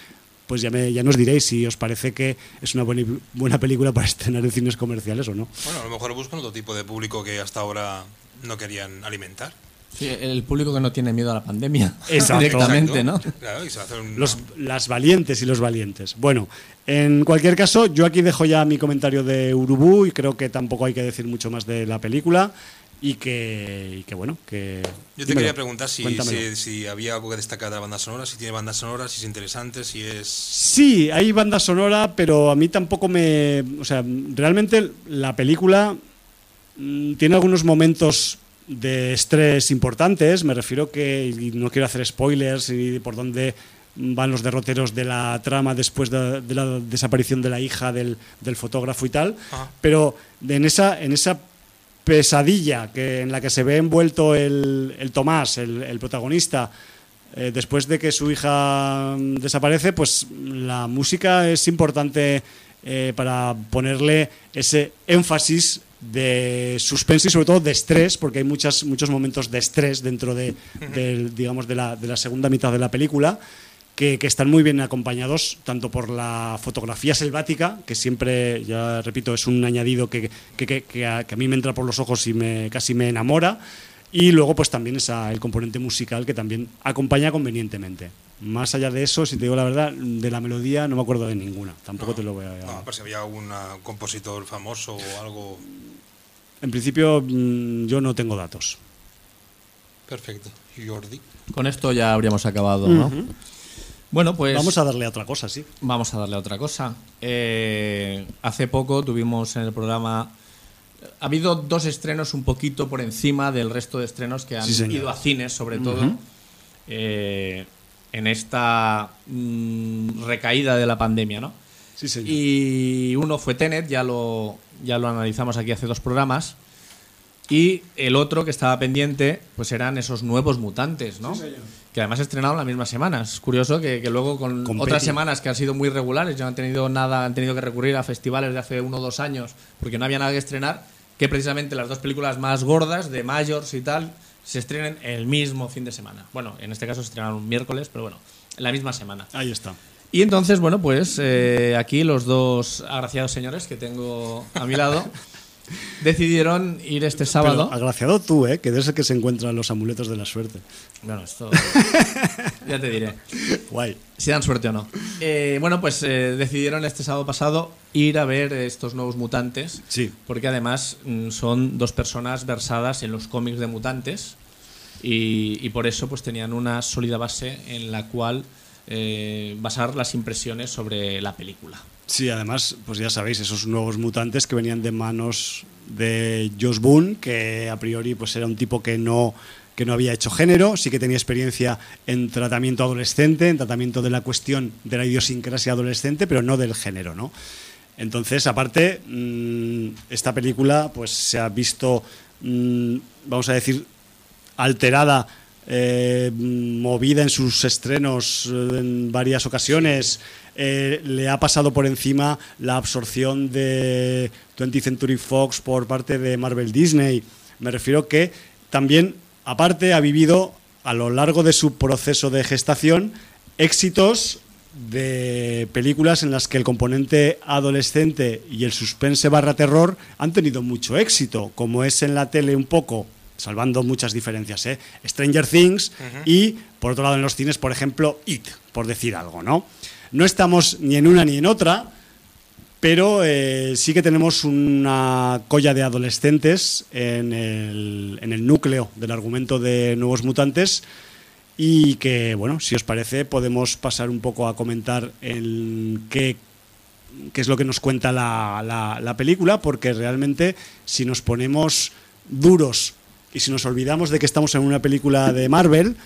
pues ya, me, ya nos diréis si os parece que es una buena, buena película para estrenar en cines comerciales o no. Bueno, a lo mejor buscan otro tipo de público que hasta ahora no querían alimentar. Sí, el público que no tiene miedo a la pandemia. Exacto. Directamente, Exacto. ¿no? Claro, y se va a hacer un- Los, las valientes y los valientes. Bueno, en cualquier caso, yo aquí dejo ya mi comentario de Urubú y creo que tampoco hay que decir mucho más de la película y que, y que bueno, que... Yo te dímelo, quería preguntar si, si, si había algo que destacar de la banda sonora, si tiene banda sonora, si es interesante, si es... Sí, hay banda sonora, pero a mí tampoco me... O sea, realmente la película mm, tiene algunos momentos de estrés importantes, me refiero que, y no quiero hacer spoilers y por dónde van los derroteros de la trama después de, de la desaparición de la hija del, del fotógrafo y tal, Ajá. pero en esa, en esa pesadilla que, en la que se ve envuelto el, el Tomás, el, protagonista, eh, después de que su hija mm, desaparece, pues la música es importante eh, para ponerle ese énfasis de suspense y sobre todo de estrés, porque hay muchas, muchos momentos de estrés dentro de, del, digamos, de, la, de la segunda mitad de la película. Que, que están muy bien acompañados tanto por la fotografía selvática, que siempre, ya repito, es un añadido que, que- que- que a, que a mí me entra por los ojos y me, casi me enamora, y luego pues también esa, el componente musical que también acompaña convenientemente. Más allá de eso, si te digo la verdad, de la melodía no me acuerdo de ninguna, tampoco te lo voy a... No, por si había algún ah, compositor famoso o algo... En principio mm, yo no tengo datos. Perfecto. Jordi. Con esto ya habríamos acabado, ¿no? Bueno, pues Vamos a darle a otra cosa, sí. vamos a darle a otra cosa. Eh, hace poco tuvimos en el programa... Ha habido dos estrenos un poquito por encima del resto de estrenos que han Sí, ido a cines, sobre todo, eh, en esta mm, recaída de la pandemia, ¿no? Sí, señor. Y uno fue Tenet, ya lo, ya lo analizamos aquí hace dos programas. Y el otro que estaba pendiente, pues eran esos nuevos mutantes, ¿no? Que además estrenaron la misma semana. Es curioso que, que luego con, Con otras Petty. semanas que han sido muy regulares, ya no han tenido nada, han tenido que recurrir a festivales de hace uno o dos años, porque no había nada que estrenar, que precisamente las dos películas más gordas, de Majors y tal, se estrenen el mismo fin de semana. Bueno, en este caso se estrenaron un miércoles, pero bueno, en la misma semana. Ahí está. Y entonces, bueno, pues eh, aquí los dos agraciados señores que tengo a mi lado decidieron ir este sábado. Pero agraciado tú, ¿eh? que eres el que se encuentran los amuletos de la suerte. Bueno, esto. ya te diré. Guay. Si dan suerte o no. Eh, bueno, pues eh, decidieron este sábado pasado ir a ver estos nuevos mutantes. Sí. Porque además mm, son dos personas versadas en los cómics de mutantes. Y, y por eso pues tenían una sólida base en la cual eh, basar las impresiones sobre la película. Sí, además, pues ya sabéis, esos nuevos mutantes que venían de manos de Josh Boone, que a priori pues era un tipo que no que no había hecho género, sí que tenía experiencia en tratamiento adolescente, en tratamiento de la cuestión de la idiosincrasia adolescente, pero no del género, ¿no? Entonces, aparte, mmm, esta película pues se ha visto, mmm, vamos a decir, alterada eh, movida en sus estrenos eh, en varias ocasiones. Eh, le ha pasado por encima la absorción de 20th Century Fox por parte de Marvel Disney. Me refiero que también, aparte, ha vivido a lo largo de su proceso de gestación éxitos de películas en las que el componente adolescente y el suspense barra terror han tenido mucho éxito, como es en la tele un poco salvando muchas diferencias, ¿eh? Stranger Things uh -huh. y, por otro lado, en los cines, por ejemplo, It, por decir algo, ¿no? No estamos ni en una ni en otra, pero eh, sí que tenemos una colla de adolescentes en el, en el núcleo del argumento de Nuevos Mutantes y que, bueno, si os parece, podemos pasar un poco a comentar en qué qué es lo que nos cuenta la, la, la película, porque realmente si nos ponemos duros y si nos olvidamos de que estamos en una película de Marvel,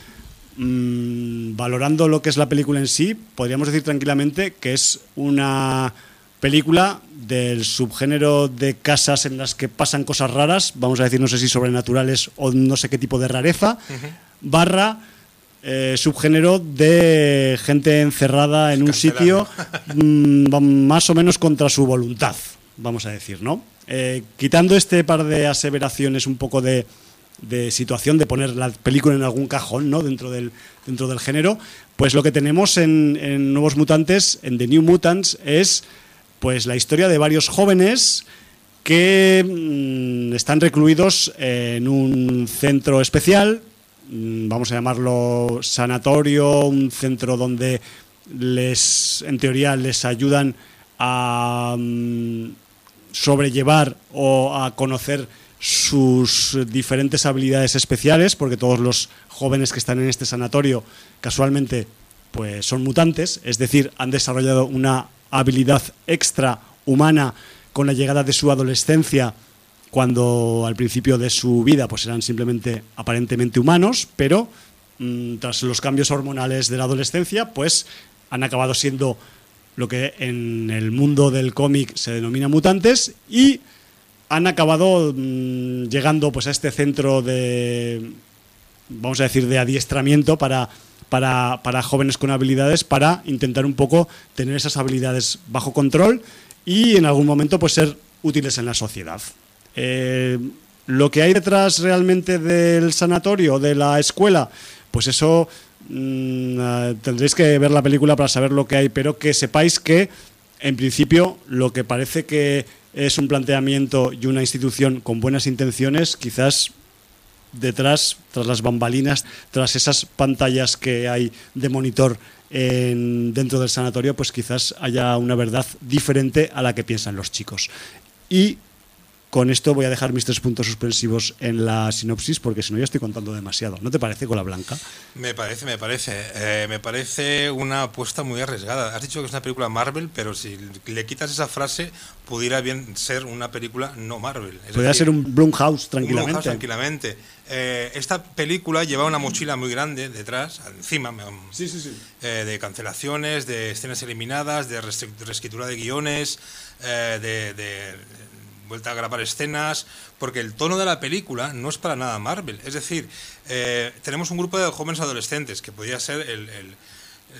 mmm, valorando lo que es la película en sí, podríamos decir tranquilamente que es una película del subgénero de casas en las que pasan cosas raras, vamos a decir, no sé si sobrenaturales o no sé qué tipo de rareza, uh -huh. barra eh, subgénero de gente encerrada en un sitio mmm, más o menos contra su voluntad, vamos a decir, ¿no? Eh, quitando este par de aseveraciones un poco de, de situación de poner la película en algún cajón ¿no? dentro, del, dentro del género, pues lo que tenemos en, Nuevos Mutantes, en The New Mutants, es pues la historia de varios jóvenes que mmm, están recluidos en un centro especial, mmm, vamos a llamarlo sanatorio, un centro donde les, en teoría, les ayudan a mmm, sobrellevar o a conocer sus diferentes habilidades especiales, porque todos los jóvenes que están en este sanatorio casualmente pues son mutantes, es decir, han desarrollado una habilidad extra humana con la llegada de su adolescencia cuando al principio de su vida pues eran simplemente aparentemente humanos, pero mmm, tras los cambios hormonales de la adolescencia pues han acabado siendo lo que en el mundo del cómic se denomina mutantes y han acabado mmm, llegando pues a este centro de vamos a decir de adiestramiento para para, para, jóvenes con habilidades para intentar un poco tener esas habilidades bajo control y en algún momento pues ser útiles en la sociedad. Eh, lo que hay detrás realmente del sanatorio, de la escuela, pues eso mmm, tendréis que ver la película para saber lo que hay, pero que sepáis que en principio lo que parece que es un planteamiento y una institución con buenas intenciones, quizás detrás, tras las bambalinas, tras esas pantallas que hay de monitor en, dentro del sanatorio, pues quizás haya una verdad diferente a la que piensan los chicos. Y con esto voy a dejar mis tres puntos suspensivos en la sinopsis porque si no ya estoy contando demasiado. ¿No te parece, Cola Blanca? Me parece, me parece. Eh, me parece una apuesta muy arriesgada. Has dicho que es una película Marvel, pero si le quitas esa frase, pudiera bien ser una película no Marvel. Podría ser un Blumhouse tranquilamente. Un Blumhouse tranquilamente. Eh, esta película lleva una mochila muy grande detrás, encima, sí, sí, sí. Eh, de cancelaciones, de escenas eliminadas, de reescritura de guiones, eh, de, de vuelta a grabar escenas, porque el tono de la película no es para nada Marvel. Es decir, eh, tenemos un grupo de jóvenes adolescentes, que podría ser el, el,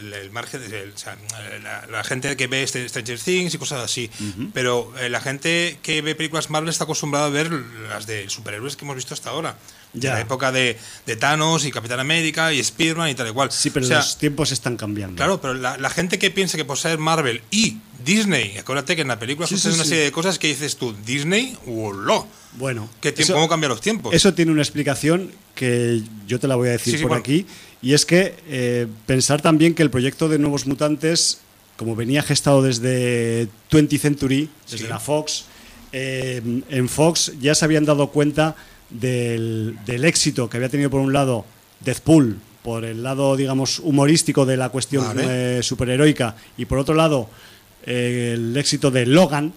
el, el margen, de, el, o sea, la, la, gente que ve este Stranger Things y cosas así, uh -huh. pero eh, la gente que ve películas Marvel está acostumbrada a ver las de superhéroes que hemos visto hasta ahora. Ya. la época de, de, Thanos y Capitán América y Spider-Man y tal y cual. Sí, pero o sea, los tiempos están cambiando. Claro, pero la, la, gente que piensa que por ser Marvel y Disney. Acuérdate que en la película Sí, suceden sí, una sí. serie de cosas que dices tú, Disney. Bueno, ¿Qué tiempo, eso- ¿Cómo cambian los tiempos? Eso tiene una explicación que yo te la voy a decir por bueno. aquí. Y es que eh, pensar también que el proyecto de Nuevos Mutantes, como venía gestado desde 20th Century, desde la Fox, eh, en Fox ya se habían dado cuenta del, del éxito que había tenido por un lado Deathpool, por el lado, digamos, humorístico de la cuestión Vale. eh, superheroica, y por otro lado eh, el éxito de Logan,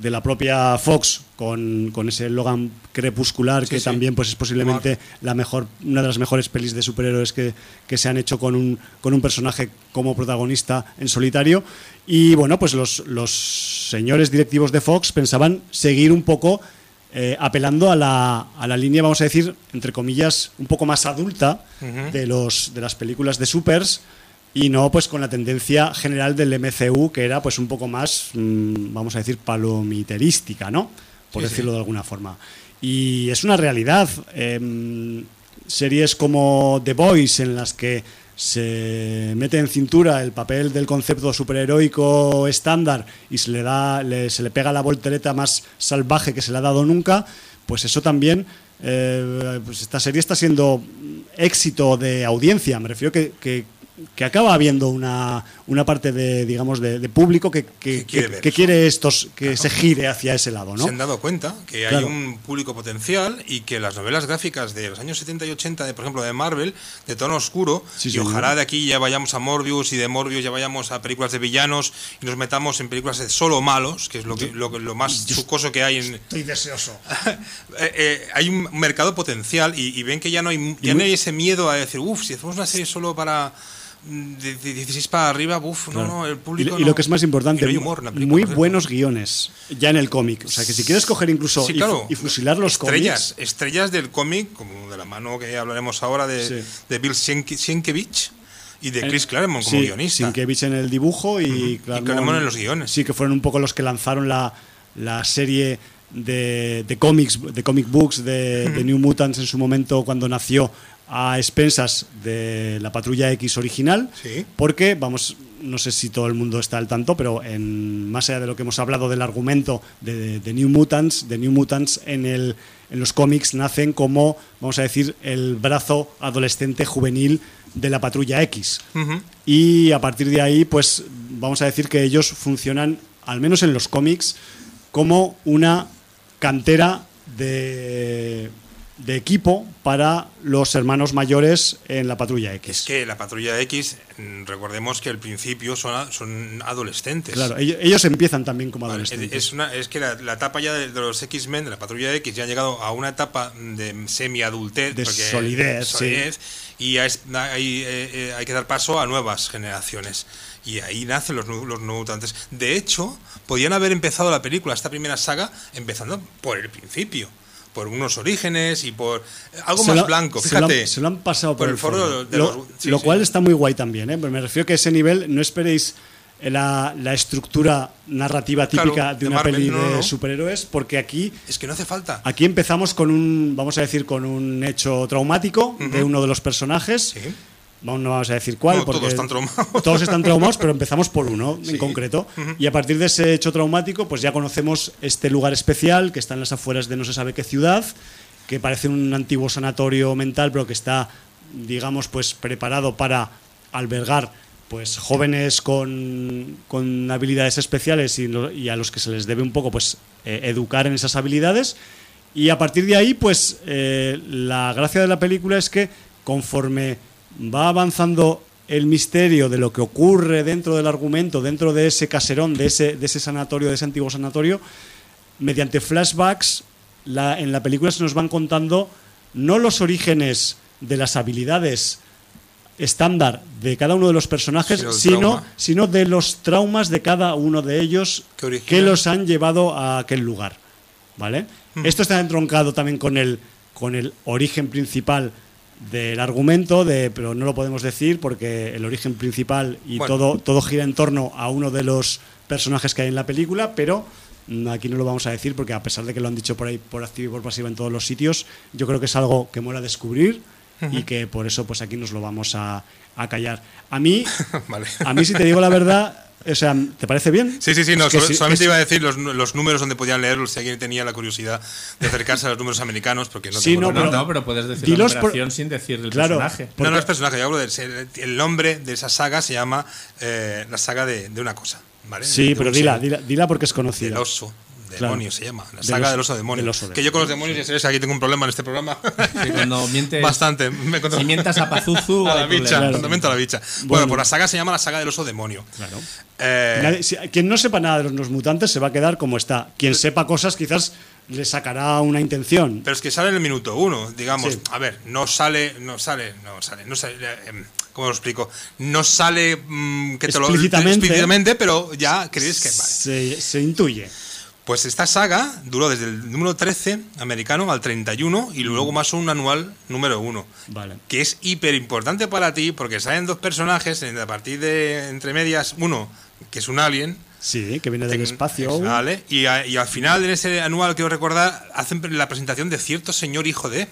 de la propia Fox con, con ese Logan crepuscular Sí, que sí. también pues es posiblemente la mejor una de las mejores pelis de superhéroes que, que se han hecho con un, con un personaje como protagonista en solitario y bueno pues los, los señores directivos de Fox pensaban seguir un poco eh, apelando a la, a la línea vamos a decir entre comillas un poco más adulta de los de las películas de supers y no pues con la tendencia general del MCU que era pues un poco más mm, vamos a decir palomiterística no por Sí, sí. decirlo de alguna forma. Y es una realidad Em, series como The Boys en las que se mete en cintura el papel del concepto superheroico estándar y se le da le- se le pega la voltereta más salvaje que se le ha dado nunca pues eso también eh, pues esta serie está siendo éxito de audiencia. Me refiero que, que, que acaba habiendo una, una parte de digamos de, de público que, que, quiere que- quiere estos que se gire hacia ese lado ¿no? Se han dado cuenta que Claro. hay un público potencial y que las novelas gráficas de los años 70 y 80, de, por ejemplo, de Marvel, de tono oscuro, Sí, y ojalá de aquí ya vayamos a Morbius y de Morbius ya vayamos a películas de villanos y nos metamos en películas de solo malos, que es lo, que, lo, lo más sucoso que hay en, estoy deseoso Eh, eh, hay un mercado potencial y, y ven que ya no hay ya no hay ese miedo a decir, uff, si hacemos una serie solo para de, de 16 para arriba, uff, no, no, el público y no". lo que es más importante, no humor película, muy buenos guiones ya en el cómic. O sea, que si quieres coger incluso Sí, y, claro. y fusilar los estrellas, cómics, estrellas del cómic, como de la mano que hablaremos ahora de, Sí. de Bill Sienk- Sienkiewicz y de Chris Eh, Claremont como sí, guionista. Sienkiewicz en el dibujo y, Claremont, Claremont en los guiones. Sí, que fueron un poco los que lanzaron la, la serie de, de cómics, de comic books de, de New Mutants en su momento cuando nació a expensas de la Patrulla X original, Sí. porque vamos, no sé si todo el mundo está al tanto, pero en más allá de lo que hemos hablado del argumento de, de New Mutants, de New Mutants en el en los cómics nacen como, vamos a decir, el brazo adolescente juvenil de la Patrulla X. Y a partir de ahí, pues vamos a decir que ellos funcionan, al menos en los cómics, como una cantera de, de equipo para los hermanos mayores en la Patrulla X. Es que la Patrulla X, mm, recordemos que al principio son, son adolescentes. Claro, ellos, ellos empiezan también como Vale, adolescentes. es, una, es que la, la etapa ya de, de los X-Men, de la Patrulla X, ya han llegado a una etapa de semi-adultez. De porque- solidez, sí. solidez, Y ya es- hay, eh, eh, hay que dar paso a nuevas generaciones. Y ahí nacen los, los mutantes. De hecho, podían haber empezado la película, esta primera saga, empezando por el principio. Por unos orígenes y por eh, algo Se más lo- blanco. se lo han- Fíjate. Se lo han pasado por, por el foro de lo, los- sí, lo sí. cual está muy guay también, ¿eh? Pero me refiero que ese nivel, no esperéis la, la estructura narrativa típica de de una Marvel, peli no, de superhéroes, porque aquí Es que no hace falta. Aquí empezamos con un, vamos a decir, con un hecho traumático de uno de los personajes. Sí. No vamos a decir cuál, No, porque todos están traumados. todos están traumados, pero empezamos por uno en concreto. Y a partir de ese hecho traumático, pues ya conocemos este lugar especial que está en las afueras de no se sabe qué ciudad, que parece un antiguo sanatorio mental, pero que está, digamos, pues preparado para albergar pues jóvenes con, con habilidades especiales y a los que se les debe un poco pues eh, educar en esas habilidades y a partir de ahí pues eh, la gracia de la película es que conforme va avanzando el misterio de lo que ocurre dentro del argumento dentro de ese caserón de ese, de ese sanatorio de ese antiguo sanatorio mediante flashbacks la- en la película se nos van contando no los orígenes de las habilidades estándar de cada uno de los personajes, Sino de los traumas de cada uno de ellos Que los han llevado a aquel lugar. ¿Vale? Esto está entroncado también con el, con el origen principal del argumento, de, pero no lo podemos decir porque el origen principal y Bueno. todo, todo gira en torno a uno de los personajes que hay en la película, pero aquí no lo vamos a decir porque a pesar de que lo han dicho por ahí por activa y por pasiva en todos los sitios, yo creo que es algo que mola descubrir y que por eso pues aquí nos lo vamos a, a callar. A mí, Vale. a mí si te digo la verdad, O sea, ¿te parece bien? Sí, sí, sí, no, solo- sí, solamente es- iba a decir los, los números donde podían leerlos si alguien tenía la curiosidad de acercarse a los números americanos, porque no Sí, tengo no, pero- no, pero puedes decir dilos la por- sin decir el Claro. personaje. porque- No, no es personaje, yo hablo del el, el nombre de esa saga se llama eh, la saga de, de una cosa, ¿vale? Sí, De pero dila, dila, dila porque es conocida. oso Claro. demonio se llama, la Del saga oso- del oso demonio. del oso que yo con los demonios, ya sabes, aquí tengo un problema en este programa. Sí, cuando mientes, Bastante. Me encuentro- Si mientas a Pazuzu, a la bicha, problemas. cuando miento a la bicha. Bueno, Bueno. pues la saga se llama la saga del oso demonio. Claro. Eh, Nadie- si- quien no sepa nada de los mutantes se va a quedar como está. Quien sepa cosas quizás le sacará una intención. Pero es que sale en el minuto uno, digamos. Sí. A ver, no sale, no sale, no sale, no sale. eh, em, ¿Cómo lo explico? No sale mm, que te lo Explícitamente. explícitamente, pero ya crees que vale. Se, se intuye. Pues esta saga duró desde el número 13 americano al 31 y luego más un anual número 1. Vale. Que es hiper importante para ti porque salen dos personajes en- a partir de entre medias. Uno, que es un alien. Sí, que viene del espacio. Vale, y, a- y al final de ese anual, quiero recordar, hacen la presentación de cierto señor hijo de.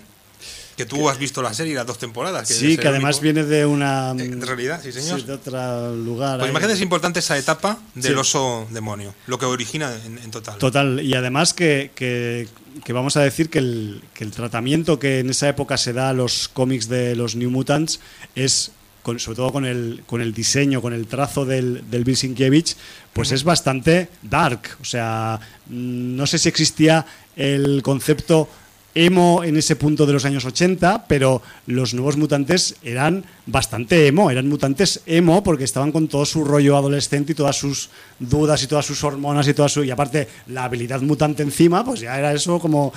Que tú has visto la serie, las dos temporadas. Sí, que además único- viene de una. Eh, de realidad, sí, señor. de otro lugar. Pues ahí. imagínate, es importante esa etapa del Sí. oso demonio, lo que origina en, en total. Total, y además que, que- que vamos a decir que el, que el tratamiento que en esa época se da a los cómics de los New Mutants es, con- sobre todo con el, con el diseño, con el trazo del, del Bill Sienkiewicz, pues es bastante dark. O sea, mm, no sé si existía el concepto emo en ese punto de los años 80, pero los nuevos mutantes eran bastante emo, eran mutantes emo porque estaban con todo su rollo adolescente y todas sus dudas y todas sus hormonas y toda su y aparte la habilidad mutante encima, pues ya era eso como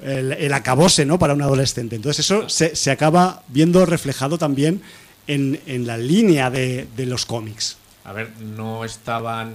el, acabose, ¿no? Para un adolescente. Entonces eso se, acaba viendo reflejado también en, en la línea de, de los cómics. A ver, no estaban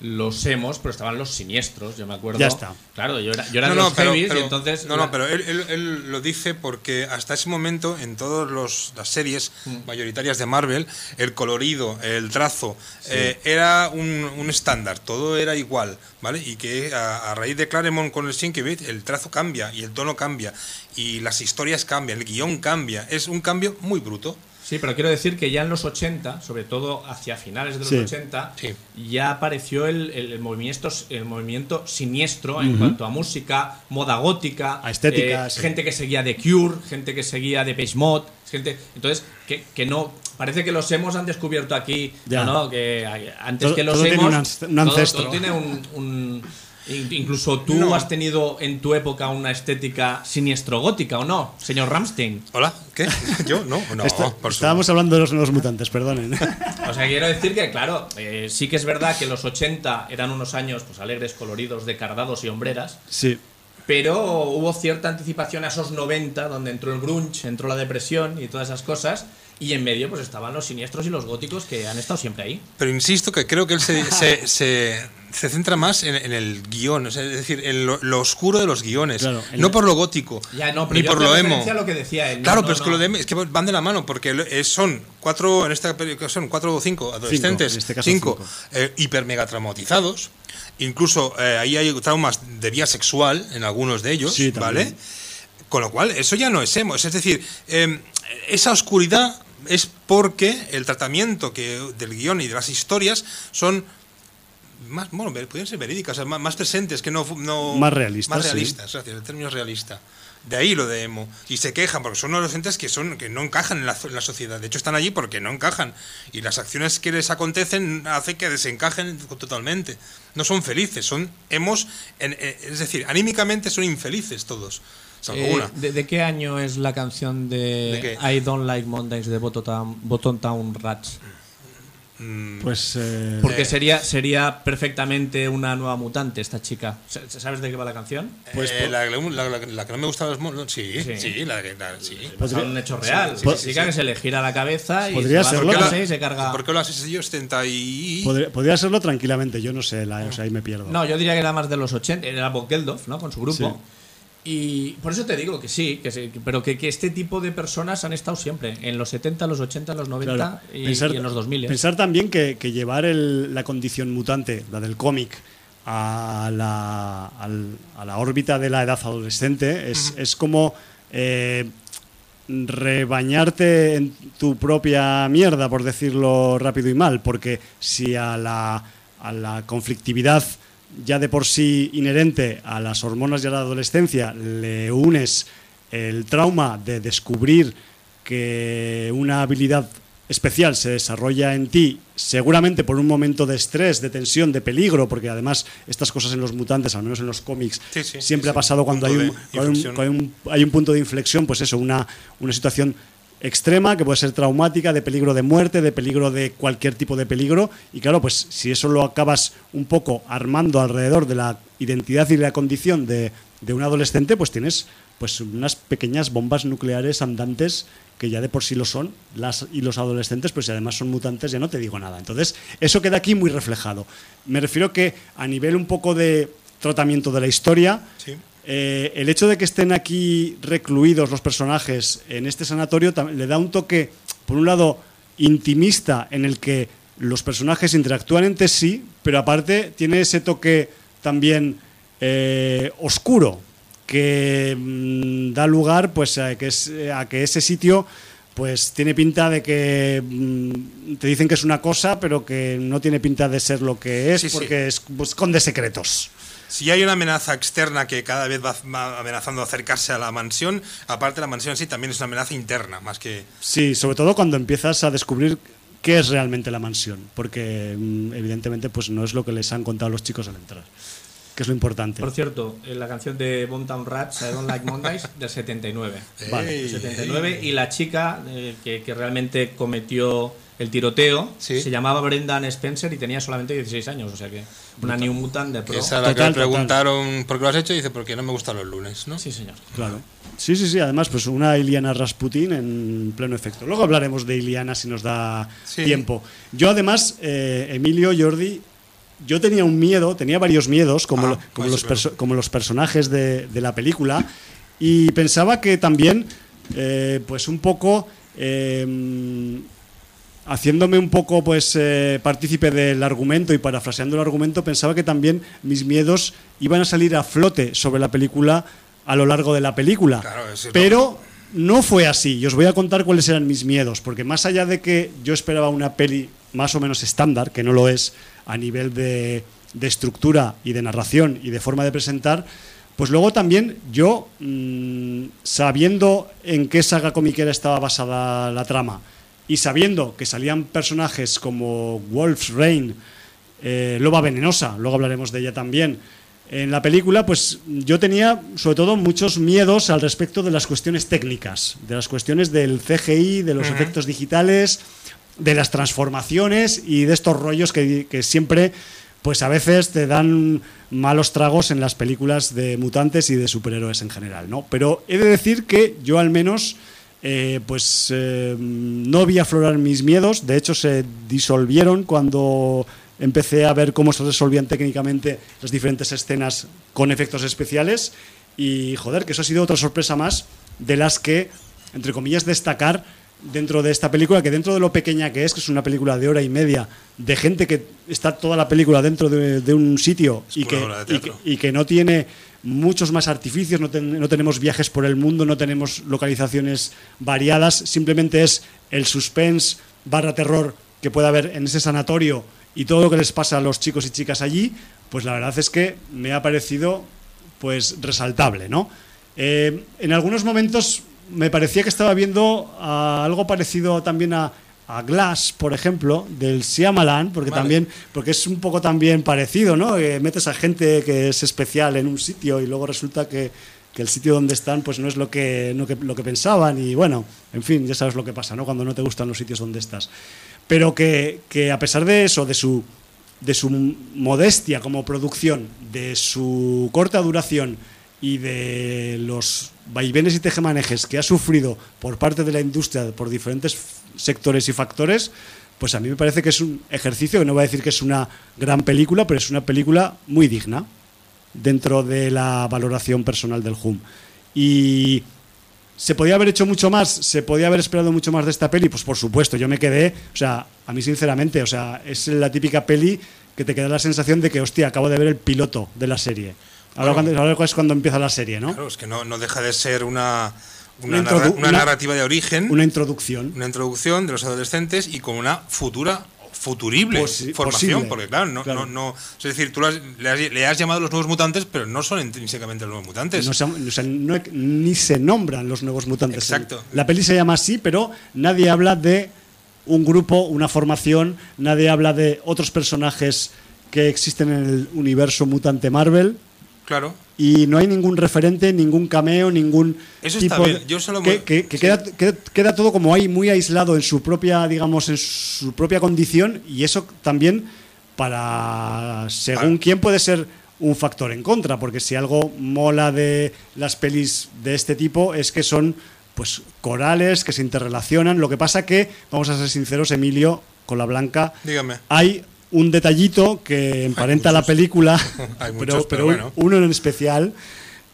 los emos, pero estaban los siniestros, yo me acuerdo. Ya está. Claro, yo era, yo era no, de no, los pero, heavies pero- y entonces... no, no, pero él, él- él lo dice porque hasta ese momento en todas las series Mm. mayoritarias de Marvel, el colorido, el trazo, eh, era un, un estándar, todo era igual, ¿vale? Y que a, a raíz de Claremont con el Sienkiewicz, el trazo cambia y el tono cambia y las historias cambian, el guion cambia, es un cambio muy bruto. Sí, pero quiero decir que ya en los 80, sobre todo hacia finales de los Sí. 80, Sí. ya apareció el, el- el movimiento, el movimiento siniestro en cuanto a música, moda gótica, A estética, eh, sí. gente que seguía de Cure, gente que seguía de Page Mod, gente, entonces que, que no parece que los hemos han descubierto aquí, Ya. no, que antes Todo- que los todo tiene hemos un un ancestro. todo, todo tiene un, un- incluso tú No. has tenido en tu época una estética siniestro gótica o no, señor Ramstein. ¿Hola? ¿Qué? ¿Yo? No, no, Esta- por estábamos hablando de los nuevos mutantes, perdonen. O sea, quiero decir que, claro, eh, sí que es verdad que los 80 eran unos años pues alegres, coloridos, de cardados y hombreras, sí. pero hubo cierta anticipación a esos 90, donde entró el grunge, entró la depresión y todas esas cosas, y en medio pues estaban los siniestros y los góticos que han estado siempre ahí. Pero insisto que creo que él se, se, se- se centra más en, en el guion, es decir, en lo, lo oscuro de los guiones, Claro, no por lo gótico, Ya, no, pero ni yo por lo emo. referencia a lo que decía él. No, claro, no, pero es que no. lo de emo es que van de la mano, porque eh, son cuatro, en esta son cuatro o cinco adolescentes, en este caso cinco, cinco. eh, hiper mega traumatizados, incluso eh, ahí hay traumas de vía sexual en algunos de ellos, Sí. ¿vale? Con lo cual, eso ya no es emo. Es decir, eh, esa oscuridad es porque el tratamiento que del guion y de las historias son más, bueno, pueden ser verídicas, o sea, más, más presentes, que no, no Más realistas, Más sí. realistas, gracias, el término es realista. De ahí lo de emo. Y se quejan porque son adolescentes que, son, que no encajan en la, en la sociedad. De hecho, están allí porque no encajan. Y las acciones que les acontecen hacen que desencajen totalmente. No son felices, son emos. en- eh, es decir, anímicamente son infelices todos. Eh, una. ¿de, de qué año es la canción ¿De? I Don't Like Mondays de Bottom, Town Rats? Mm, Pues eh, Porque sería, sería perfectamente una nueva mutante esta chica. ¿S- ¿Sabes de qué va la canción? pues eh, po- la, la- la- la que no me gusta los monos. Sí, sí, Sí. la, que- sí. Pues Podría- un hecho real. sí, la sí, chica que se le gira la cabeza y Podría se va serlo, a ¿no? clase y se carga. ¿Por qué lo haces yo 70 y... podría, podría serlo tranquilamente, yo no sé, la, o sea, ahí me pierdo. No, yo diría que era más de los 80, era Bob Geldof, ¿no? Con su grupo. Y por eso te digo que sí, que sí, pero que, que este tipo de personas han estado siempre, en los 70, los 80, los 90 Claro. y, Pensar- y en los 2000. Pensar también que, que llevar el- la condición mutante, la del cómic, a la, a la órbita de la edad adolescente es, es como eh, rebañarte en tu propia mierda, por decirlo rápido y mal, porque si a la, a la conflictividad ya de por sí inherente a las hormonas y a la adolescencia le unes el trauma de descubrir que una habilidad especial se desarrolla en ti, seguramente por un momento de estrés, de tensión, de peligro, porque además estas cosas en los mutantes, al menos en los cómics, Sí, sí, siempre sí, ha pasado cuando hay un, de cuando hay un- inflexión. cuando hay un- hay un punto de inflexión, pues eso, una, una situación extrema que puede ser traumática, de peligro de muerte, de peligro de cualquier tipo de peligro. Y claro, pues si eso lo acabas un poco armando alrededor de la identidad y la condición de, de un adolescente, pues tienes pues unas pequeñas bombas nucleares andantes que ya de por sí lo son, las y los adolescentes, pues si además son mutantes, ya no te digo nada. Entonces, eso queda aquí muy reflejado. Me refiero que a nivel un poco de tratamiento de la historia. Eh, el hecho de que estén aquí recluidos los personajes en este sanatorio le da un toque, por un lado, intimista en el que los personajes interactúan entre sí, pero aparte tiene ese toque también eh, oscuro que mm, da lugar pues a que, es- a que ese sitio pues tiene pinta de que mm, te dicen que es una cosa, pero que no tiene pinta de ser lo que es, Sí, sí. porque es- pues, esconde secretos. Si hay una amenaza externa que cada vez va, amenazando acercarse a la mansión, aparte la mansión sí también es una amenaza interna, más que... Sí, sobre todo cuando empiezas a descubrir qué es realmente la mansión, porque mm, evidentemente pues no es lo que les han contado los chicos al entrar, que es lo importante. Por cierto, en la canción de Boomtown Rats, I Don't Like Mondays, del 79. Vale. Ey, El 79 y la chica eh, que, que realmente cometió el tiroteo Sí. se llamaba Brendan Spencer y tenía solamente 16 años, o sea que una New Mutant de pro. Esa a la que Total, le preguntaron por qué lo has hecho y dice porque no me gustan los lunes, ¿no? Sí, señor. Claro. Sí, sí, sí, además pues una Iliana Rasputin en pleno efecto. Luego hablaremos de Iliana si nos da Sí. tiempo. Yo además, eh, Emilio, Jordi, yo tenía un miedo, tenía varios miedos, como, Ah, lo- como, pues, los, perso- como los personajes de, de la película, y pensaba que también, eh, pues un poco, eh, haciéndome un poco pues eh, partícipe del argumento y parafraseando el argumento, pensaba que también mis miedos iban a salir a flote sobre la película a lo largo de la película. Claro, Pero no fue así. Y os voy a contar cuáles eran mis miedos, porque más allá de que yo esperaba una peli más o menos estándar, que no lo es a nivel de, de estructura y de narración y de forma de presentar, pues luego también yo, mm, sabiendo en qué saga comiquera estaba basada la trama y sabiendo que salían personajes como Wolf's Rain, eh, Loba Venenosa, luego hablaremos de ella también, en la película, pues yo tenía sobre todo muchos miedos al respecto de las cuestiones técnicas, de las cuestiones del CGI, de los efectos digitales, de las transformaciones y de estos rollos que, que siempre, pues a veces te dan malos tragos en las películas de mutantes y de superhéroes en general, ¿no? Pero he de decir que yo al menos eh, pues eh, no vi aflorar mis miedos, de hecho se disolvieron cuando empecé a ver cómo se resolvían técnicamente las diferentes escenas con efectos especiales y joder, que eso ha sido otra sorpresa más de las que, entre comillas, destacar dentro de esta película, que dentro de lo pequeña que es, que es una película de hora y media, de gente que está toda la película dentro de, de un sitio y que, obra de y que- teatro. y que no tiene muchos más artificios, no, ten- no tenemos viajes por el mundo, no tenemos localizaciones variadas, simplemente es el suspense barra terror que puede haber en ese sanatorio y todo lo que les pasa a los chicos y chicas allí, pues la verdad es que me ha parecido pues resaltable, ¿no? Eh, en algunos momentos me parecía que estaba viendo ah, algo parecido también a, a Glass, por ejemplo, del Shyamalan, porque Vale. también porque es un poco también parecido, ¿no? Metes a gente que es especial en un sitio y luego resulta que, que el sitio donde están pues no es lo que, no que- lo que pensaban y bueno, en fin, ya sabes lo que pasa, ¿no? Cuando no te gustan los sitios donde estás. Pero que, que a pesar de eso, de su, de su modestia como producción, de su corta duración y de los vaivenes y tejemanejes que ha sufrido por parte de la industria por diferentes sectores y factores, pues a mí me parece que es un ejercicio no voy a decir que es una gran película, pero es una película muy digna dentro de la valoración personal del HUM. Y ¿Se podía haber hecho mucho más? ¿Se podía haber esperado mucho más de esta peli? Pues por supuesto, yo me quedé, o sea, a mí sinceramente, o sea, es la típica peli que te queda la sensación de que, hostia, acabo de ver el piloto de la serie. Ahora, Bueno. cuando, ahora es cuando empieza la serie, ¿no? Claro, es que no, no deja de ser una, una, narrativa de origen, Una introducción. una introducción de los adolescentes y con una futura futurible Posi- formación, posible. porque claro, no, Claro. no, no, es decir, tú has- le, has, le has llamado los nuevos mutantes, pero no son intrínsecamente los nuevos mutantes. No se, o sea, no- ni se nombran los nuevos mutantes. Exacto. La peli se llama así, pero nadie habla de un grupo, una formación, nadie habla de otros personajes que existen en el universo mutante Marvel. Claro. y no hay ningún referente, ningún cameo, ningún Eso tipo está bien. Yo solo que, me- que- que sí. queda, queda, queda todo como ahí muy aislado en su propia, digamos, en su propia condición y eso también para según Ah. quién puede ser un factor en contra, porque si algo mola de las pelis de este tipo es que son pues corales que se interrelacionan. Lo que pasa que vamos a ser sinceros, Emilio, con la Blanca, Dígame. hay un detallito que emparenta la película, Hay pero, muchos, pero pero bueno. uno en especial,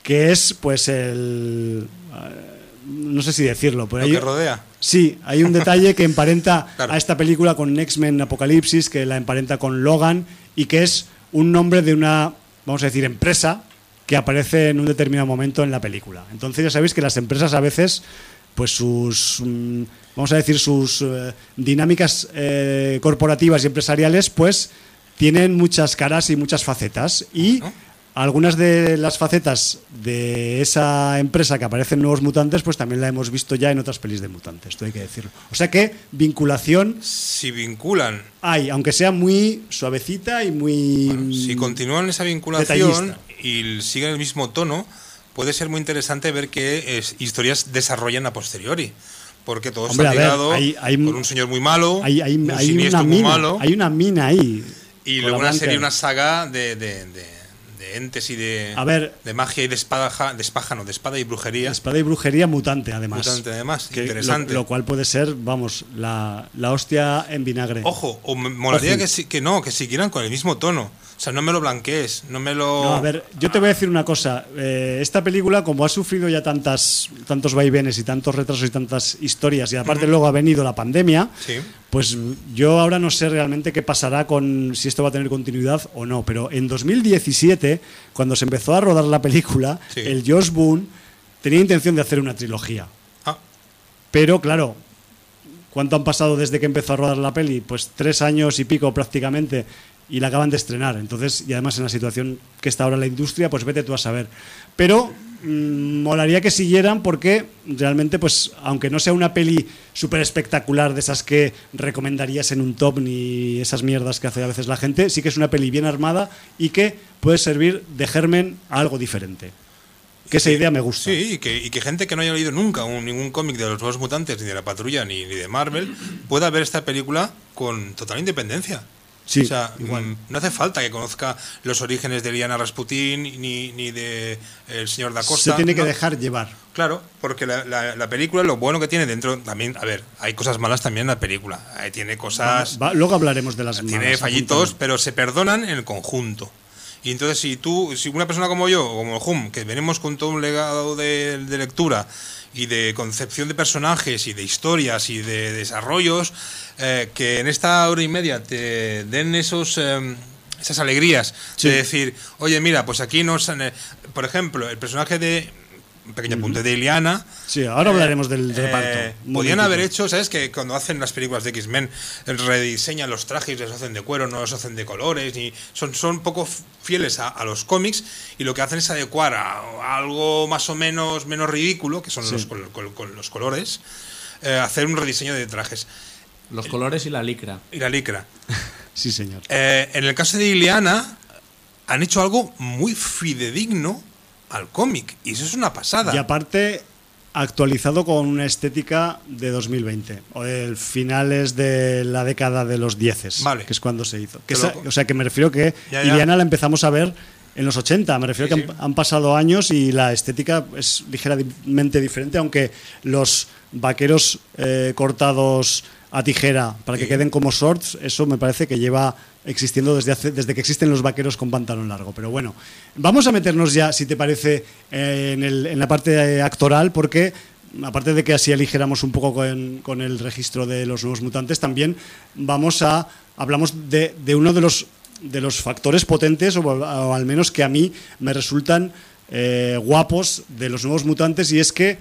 que es pues el... eh, No sé si decirlo, pero Lo hay, que rodea. sí, hay un detalle que emparenta Claro. a esta película con X-Men Apocalipsis, que la emparenta con Logan y que es un nombre de una, vamos a decir, empresa que aparece en un determinado momento en la película. Entonces ya sabéis que las empresas a veces, pues sus, mm, vamos a decir, sus eh, dinámicas eh, corporativas y empresariales, pues tienen muchas caras y muchas facetas. Y algunas de las facetas de esa empresa que aparecen nuevos mutantes, pues también la hemos visto ya en otras pelis de mutantes, esto hay que decirlo. O sea que vinculación Si vinculan, hay, aunque sea muy suavecita y muy... si continúan esa vinculación detallista. y siguen el mismo tono, puede ser muy interesante ver qué es- historias desarrollan a posteriori. Porque todo Hombre, está a ver, ligado hay- hay- con un señor muy malo, hay, hay- un siniestro una muy mina, malo, hay una mina ahí. y luego una serie, una saga de, de- de- de entes y de, A ver. de magia y de espada, de espada, no, de espada y brujería. Espada y brujería mutante, además. Mutante, además, Que interesante. Lo, lo cual puede ser, vamos, la, la hostia en vinagre. Ojo, o me molaría Ojo. que, si- que no, que siguieran con el mismo tono. O sea, no me lo blanquees, no me lo... No, a ver, yo te voy a decir una cosa. Eh, esta película, como ha sufrido ya tantas, tantos vaivenes y tantos retrasos y tantas historias, y aparte luego ha venido la pandemia, Sí. pues yo ahora no sé realmente qué pasará con si esto va a tener continuidad o no. Pero en 2017, cuando se empezó a rodar la película, Sí. el Josh Boone tenía intención de hacer una trilogía. Ah, Pero claro, ¿cuánto han pasado desde que empezó a rodar la peli? Pues tres años y pico prácticamente y la acaban de estrenar. Entonces, y además en la situación que está ahora la industria, pues vete tú a saber. Pero mm, molaría que siguieran porque realmente, pues, aunque no sea una peli súper espectacular de esas que recomendarías en un top ni esas mierdas que hace a veces la gente, sí que es una peli bien armada y que puede servir de germen a algo diferente. Que esa idea me gusta. Sí, y que, y que gente que no haya leído nunca un- ningún cómic de los nuevos mutantes, ni de la patrulla, ni, ni de Marvel, pueda ver esta película con total independencia. Sí, o sea, igual. mm, no hace falta que conozca los orígenes de Liana Rasputin ni, ni de el señor da Costa. Se tiene que ¿no? dejar llevar. Claro, porque la, la- la película, lo bueno que tiene dentro, también, a ver, hay cosas malas también en la película. Eh, tiene cosas. Va- luego hablaremos de las Tiene malas, fallitos, apúntalo. pero se perdonan en el conjunto. Y entonces, si tú, si una persona como yo, como Hum, que venimos con todo un legado de, de lectura y de concepción de personajes y de historias y de desarrollos, eh, que en esta hora y media te den esos. eh, esas alegrías Sí. de decir, oye, mira, pues aquí nos. eh, por ejemplo, el personaje de. Un pequeño apunte de Iliana, Sí, ahora hablaremos del eh, reparto. Podían momentito. haber hecho, ¿sabes? Que cuando hacen las películas de X-Men, rediseñan los trajes, los hacen de cuero, no los hacen de colores, ni son, son poco fieles a, a los cómics y lo que hacen es adecuar a, a algo más o menos menos ridículo, que son Sí. los, col- col- col- los colores, eh, hacer un rediseño de trajes. Los colores y la licra. Y la licra. Sí, señor. Eh, en el caso de Ileana, han hecho algo muy fidedigno al cómic, y eso es una pasada. Y aparte, actualizado con una estética de 2020, o de finales de la década de los 10, Vale. que es cuando se hizo. Que esa- o sea, que me refiero que Ya, ya. Iliana la empezamos a ver en los 80, me refiero Sí, que sí. han pasado años y la estética es ligeramente diferente, aunque los vaqueros eh, cortados a tijera para que queden como shorts, eso me parece que lleva existiendo desde, hace- desde que existen los vaqueros con pantalón largo. Pero bueno, vamos a meternos ya, si te parece, eh, en, el- en la parte actoral, porque aparte de que así aligeramos un poco con, con el registro de los nuevos mutantes, también vamos a hablamos de, de uno de los de los factores potentes o, o al menos que a mí me resultan eh, guapos de los nuevos mutantes y es que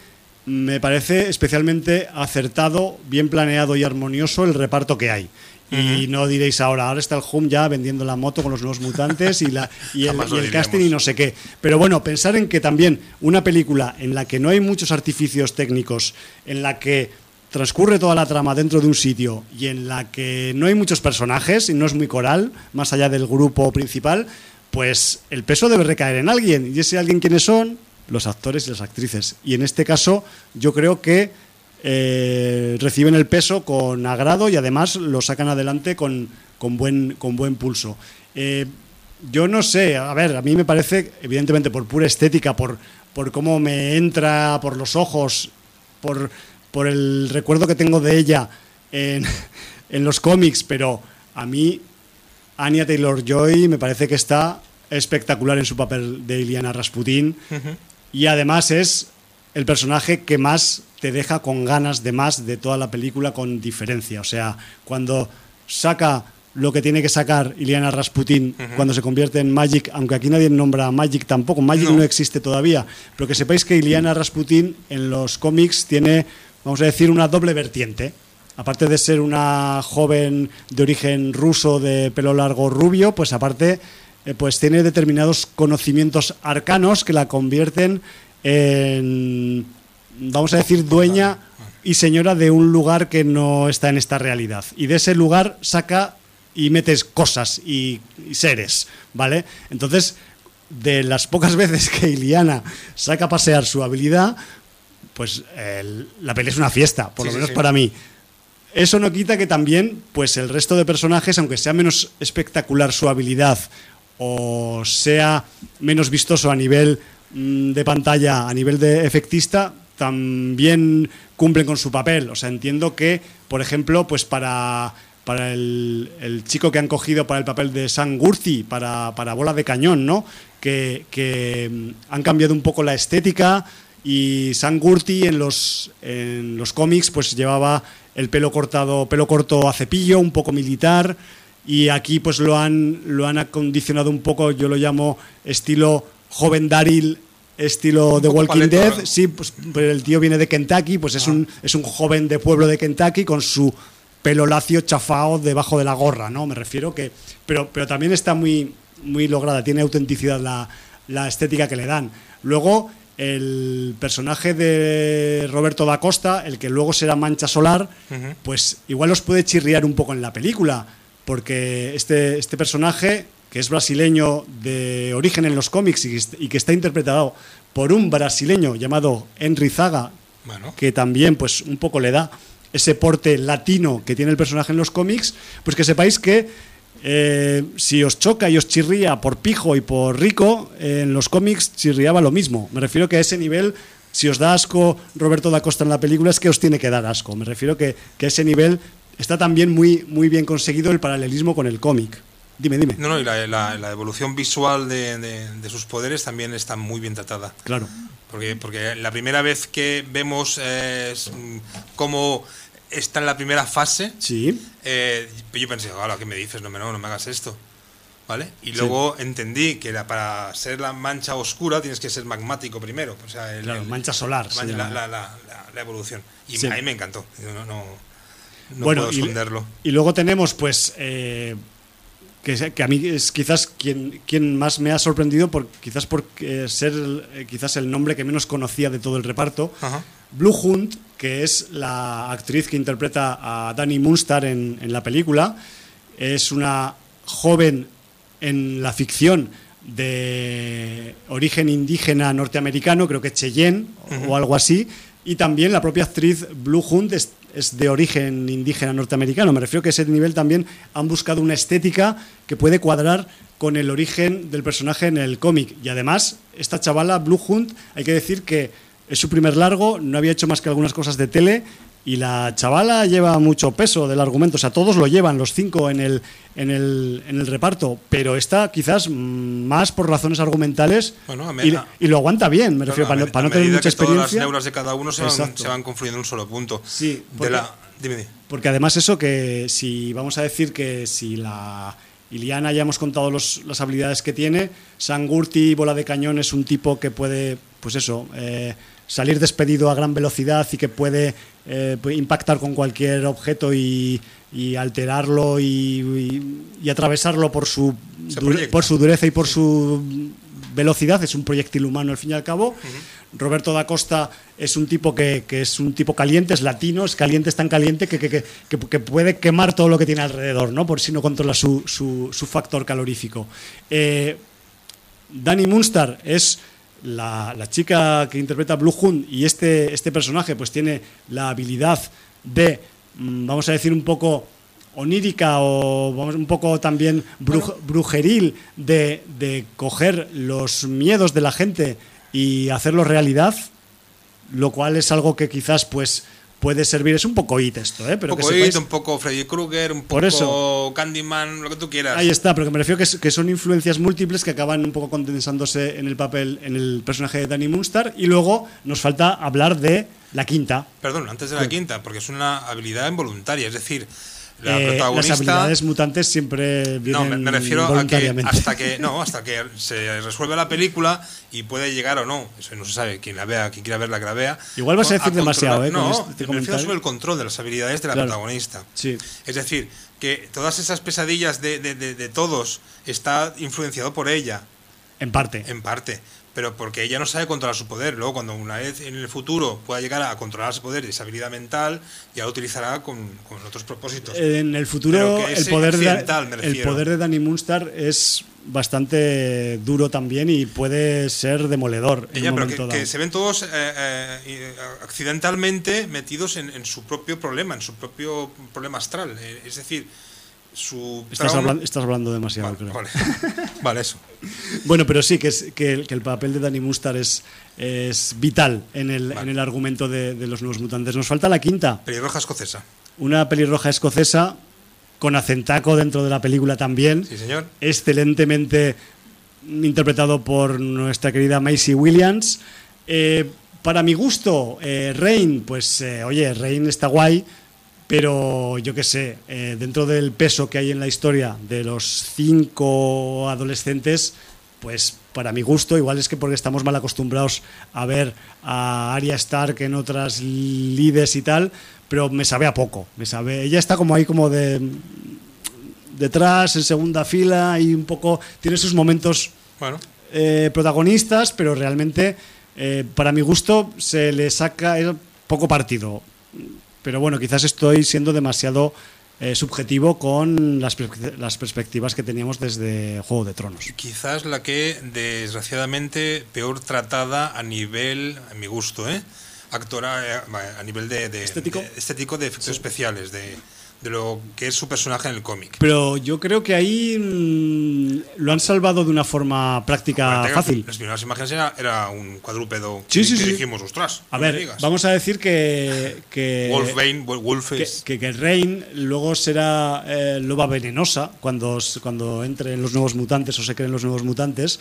me parece especialmente acertado, bien planeado y armonioso el reparto que hay. Y no diréis ahora, ahora está el Hum ya vendiendo la moto con los nuevos mutantes y, la, y el, y el casting y no sé qué. Pero bueno, pensar en que también una película en la que no hay muchos artificios técnicos, en la que transcurre toda la trama dentro de un sitio y en la que no hay muchos personajes y no es muy coral, más allá del grupo principal, pues el peso debe recaer en alguien. ¿Y ese alguien quiénes son? Los actores y las actrices. Y en este caso yo creo que eh, reciben el peso con agrado y además lo sacan adelante con, con, buen, con buen pulso. Eh, yo no sé, a ver, a mí me parece, evidentemente por pura estética, por, por cómo me entra por los ojos, por, por el recuerdo que tengo de ella en, en los cómics, pero a mí Anya Taylor Joy me parece que está espectacular en su papel de Iliana Rasputin y además es el personaje que más te deja con ganas de más de toda la película con diferencia. O sea, cuando saca lo que tiene que sacar Iliana Rasputin cuando se convierte en Magic, aunque aquí nadie nombra a Magic tampoco, Magic no. No. existe todavía, pero que sepáis que Iliana Rasputin en los cómics tiene, vamos a decir, una doble vertiente. Aparte de ser una joven de origen ruso de pelo largo rubio, pues aparte pues tiene determinados conocimientos arcanos que la convierten en, vamos a decir, dueña y señora de un lugar que no está en esta realidad. Y de ese lugar saca y metes cosas y, y seres, ¿vale? Entonces, de las pocas veces que Iliana saca a pasear su habilidad, pues la peli es una fiesta, por Sí, lo sí, menos sí. para mí. Eso no quita que también, pues el resto de personajes, aunque sea menos espectacular su habilidad o sea menos vistoso a nivel mm, de pantalla, a nivel de efectista, también cumplen con su papel. O sea, entiendo que, por ejemplo, pues para, para el, chico que han cogido para el papel de Sam Gurti, para, para Bola de Cañón, ¿no? Que, que mm, han cambiado un poco la estética y Sam Gurti en los, en los cómics pues llevaba el pelo cortado, pelo corto a cepillo, un poco militar y aquí pues lo han, lo han acondicionado un poco, yo lo llamo estilo joven Daryl, estilo de Walking Dead, ¿no? sí, pues pero el tío viene de Kentucky, pues es, un, es un joven de pueblo de Kentucky con su pelo lacio chafao debajo de la gorra, ¿no? Me refiero que... Pero, pero también está muy, muy lograda, tiene autenticidad la, la estética que le dan. Luego, el personaje de Roberto da Costa, el que luego será Mancha Solar, pues igual os puede chirriar un poco en la película, porque este, este personaje, que es brasileño de origen en los cómics y, que est- y que está interpretado por un brasileño llamado Henry Zaga, Bueno. que también pues un poco le da ese porte latino que tiene el personaje en los cómics, pues que sepáis que eh, si os choca y os chirría por pijo y por rico, eh, en los cómics chirriaba lo mismo. Me refiero que a ese nivel, si os da asco Roberto da Costa en la película, es que os tiene que dar asco. Me refiero que, que a ese nivel está también muy, muy bien conseguido el paralelismo con el cómic. Dime, dime. No, no, y la, la- la evolución visual de, de- de sus poderes también está muy bien tratada. Claro. Porque, porque la primera vez que vemos eh, mm, cómo está en la primera fase, Sí. eh, yo pensé, ¿qué me dices? No me, no, no me hagas esto. ¿Vale? Y luego entendí que la- para ser la mancha oscura tienes que ser magmático primero. O sea, el- Claro, el- mancha solar, la, llama. la- la- la- la evolución. Y Sí. a mí me encantó. No, no, no bueno, puedo y, esconderlo. y luego tenemos, pues, eh, que, a mí es quizás quien, quien más me ha sorprendido, por, quizás por eh, ser eh, quizás el nombre que menos conocía de todo el reparto, Ajá. Blue Hunt, que es la actriz que interpreta a Danny Munster en, en la película, es una joven en la ficción de origen indígena norteamericano, creo que Cheyenne o algo así, y también la propia actriz Blue Hunt es, de origen indígena norteamericano. Me refiero que a ese nivel también han buscado una estética que puede cuadrar con el origen del personaje en el cómic. Y además, esta chavala, Blue Hunt, hay que decir que es su primer largo, no había hecho más que algunas cosas de tele y la chavala lleva mucho peso del argumento, o sea, todos lo llevan, los cinco en el, en el, en el reparto, pero esta quizás mm, más por razones argumentales Bueno, a me- y, a- y lo aguanta bien, me Claro, refiero, a para, no- med- para a no tener mucha que todas las experiencia. neuras de cada uno se van, se van confluyendo en un solo punto. Sí, de porque- la, dime, dime. Porque además eso que si vamos a decir que si la Iliana ya hemos contado los- las habilidades que tiene, Sangurti, bola de cañón, es un tipo que puede, pues eso, eh, salir despedido a gran velocidad y que puede eh, puede impactar con cualquier objeto y, y alterarlo y, y- y atravesarlo por su, dure- por su dureza y por su velocidad. Es un proyectil humano al fin y al cabo. Roberto da Costa es un tipo que, que es un tipo caliente, es latino, es caliente, es tan caliente que- que- que puede quemar todo lo que tiene alrededor, ¿no? Por si no controla su, su- su factor calorífico. Eh, Danny Munster es la, la chica que interpreta Blue Hunt y este, este personaje pues tiene la habilidad de, mm, vamos a decir, un poco onírica o vamos, un poco también bruj- brujeril de, de coger los miedos de la gente y hacerlos realidad, lo cual es algo que quizás pues puede servir, es un poco it esto, ¿eh? pero un que poco sepáis- It, un poco Freddy Krueger, un poco eso. Candyman, lo que tú quieras. Ahí está, pero que me refiero que, que son influencias múltiples que acaban un poco condensándose en el papel, en el personaje de Danny Munster. Y luego nos falta hablar de la quinta. Perdón, antes de la quinta, porque es una habilidad involuntaria, es decir, la Eh, las habilidades mutantes siempre vienen No, me, refiero a que hasta que no, hasta que se resuelve la película y puede llegar o no, eso no se sabe, quien la vea, quien quiera verla que la vea. Igual vas a decir demasiado, controlar- ¿eh? No, este me refiero sobre el control de las habilidades de la Claro. protagonista. Sí. Es decir, que todas esas pesadillas de, de- de- de todos está influenciado por ella, En parte. en parte. Pero porque ella no sabe controlar su poder. Luego, cuando una vez en el futuro pueda llegar a controlar su poder y esa habilidad mental, ya lo utilizará con, con otros propósitos. En el futuro, el poder, de, el poder de Danny Munster es bastante duro también y puede ser demoledor. en Ella, un pero que, que se ven todos eh, eh, eh, accidentalmente metidos en, en su propio problema, en su propio problema astral. Eh, es decir, su Estás, trauma- hablando, estás hablando demasiado, Vale, creo. vale. Vale, eso. Bueno, pero sí, que, es, que, el, que el papel de Danny Mustar es, es vital en el, Vale. en el argumento de, de los nuevos mutantes. Nos falta la quinta, Pelirroja escocesa. una pelirroja escocesa con acentaco dentro de la película también, Sí, señor. excelentemente interpretado por nuestra querida Macy Williams. Eh, para mi gusto, eh, Rain, pues eh, oye, Rain está guay, pero yo qué sé, eh, dentro del peso que hay en la historia de los cinco adolescentes, pues para mi gusto, igual es que porque estamos mal acostumbrados a ver a Arya Stark en otras lides y tal, pero me sabe a poco, me sabe, ella está como ahí como de detrás, en segunda fila y un poco tiene sus momentos Bueno, eh, protagonistas, pero realmente eh, para mi gusto se le saca poco partido. Pero bueno, quizás estoy siendo demasiado eh, subjetivo con las, las perspectivas que teníamos desde Juego de Tronos. quizás la que desgraciadamente peor tratada a nivel, a mi gusto, ¿eh? Actora, eh, a nivel de, de- ¿Estético? de- estético de efectos especiales, de, de lo que es su personaje en el cómic. Pero yo creo que ahí mm, lo han salvado de una forma práctica fácil. Las primeras imágenes era, era un cuadrúpedo Sí, que, sí, que sí. dijimos, ostras, A no ver, digas". vamos a decir que... que Wolfbane, Wol- Wolf que, que, que Rain luego será eh, loba venenosa cuando, cuando entre en los nuevos mutantes o se creen los nuevos mutantes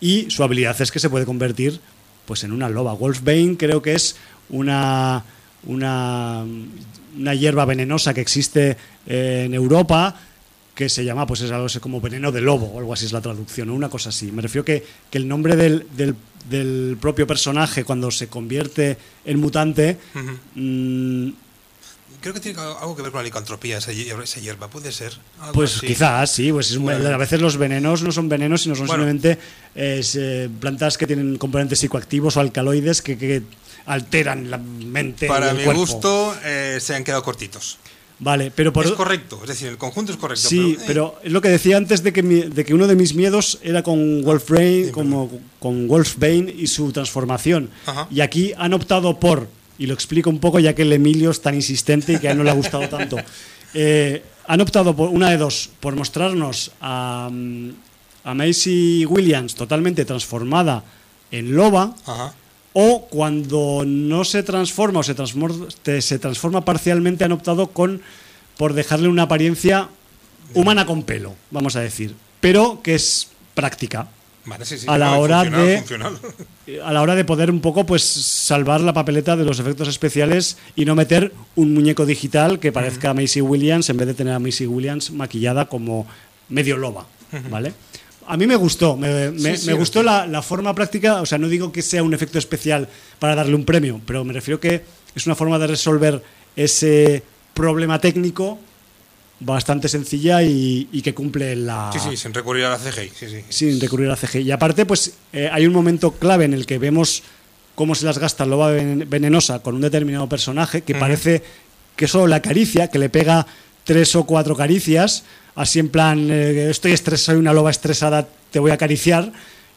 y su habilidad es que se puede convertir pues en una loba. Wolfbane creo que es una, una, una hierba venenosa que existe eh, en Europa que se llama pues es algo así como veneno de lobo o algo así es la traducción o una cosa así. Me refiero que, que el nombre del, del, del propio personaje cuando se convierte en mutante mm, Creo que tiene algo que ver con la licantropía, esa hierba, puede ser. Algo Pues así. quizás, sí. Pues es Bueno. a veces los venenos no son venenos, sino son Bueno. simplemente eh, plantas que tienen componentes psicoactivos o alcaloides que, que alteran la mente. y Para el mi cuerpo. gusto, eh, se han quedado cortitos. Vale, pero por Es correcto, es decir, el conjunto es correcto. Sí, eh, pero es lo que decía antes de que, mi- de que uno de mis miedos era con Wolfbane, como con Wolfbane y su transformación. Ajá. Y aquí han optado por, y lo explico un poco ya que el Emilio es tan insistente y que a él no le ha gustado tanto. Eh, han optado por una de dos, por mostrarnos a, mm, a Macy Williams totalmente transformada en loba, Ajá. O cuando no se transforma o se transforma, se transforma parcialmente han optado con por dejarle una apariencia humana con pelo, vamos a decir, pero que es práctica Vale, sí, sí, A la hora funcional, de- funcional. a la hora de poder un poco pues salvar la papeleta de los efectos especiales y no meter un muñeco digital que parezca a Macy Williams en vez de tener a Macy Williams maquillada como medio loba, ¿vale? A mí me gustó, me, me- Sí, sí, me gustó la, la forma práctica, o sea, no digo que sea un efecto especial para darle un premio, pero me refiero que es una forma de resolver ese problema técnico bastante sencilla y, y que cumple la, Sí, sí, sin recurrir a la CGI. Sí, sí. sin recurrir a CGI. Y aparte, pues eh, hay un momento clave en el que vemos cómo se las gasta Loba Ven- Venenosa con un determinado personaje que parece que solo la acaricia, que le pega tres o cuatro caricias, así en plan, eh, estoy estresado, soy una loba estresada, te voy a acariciar.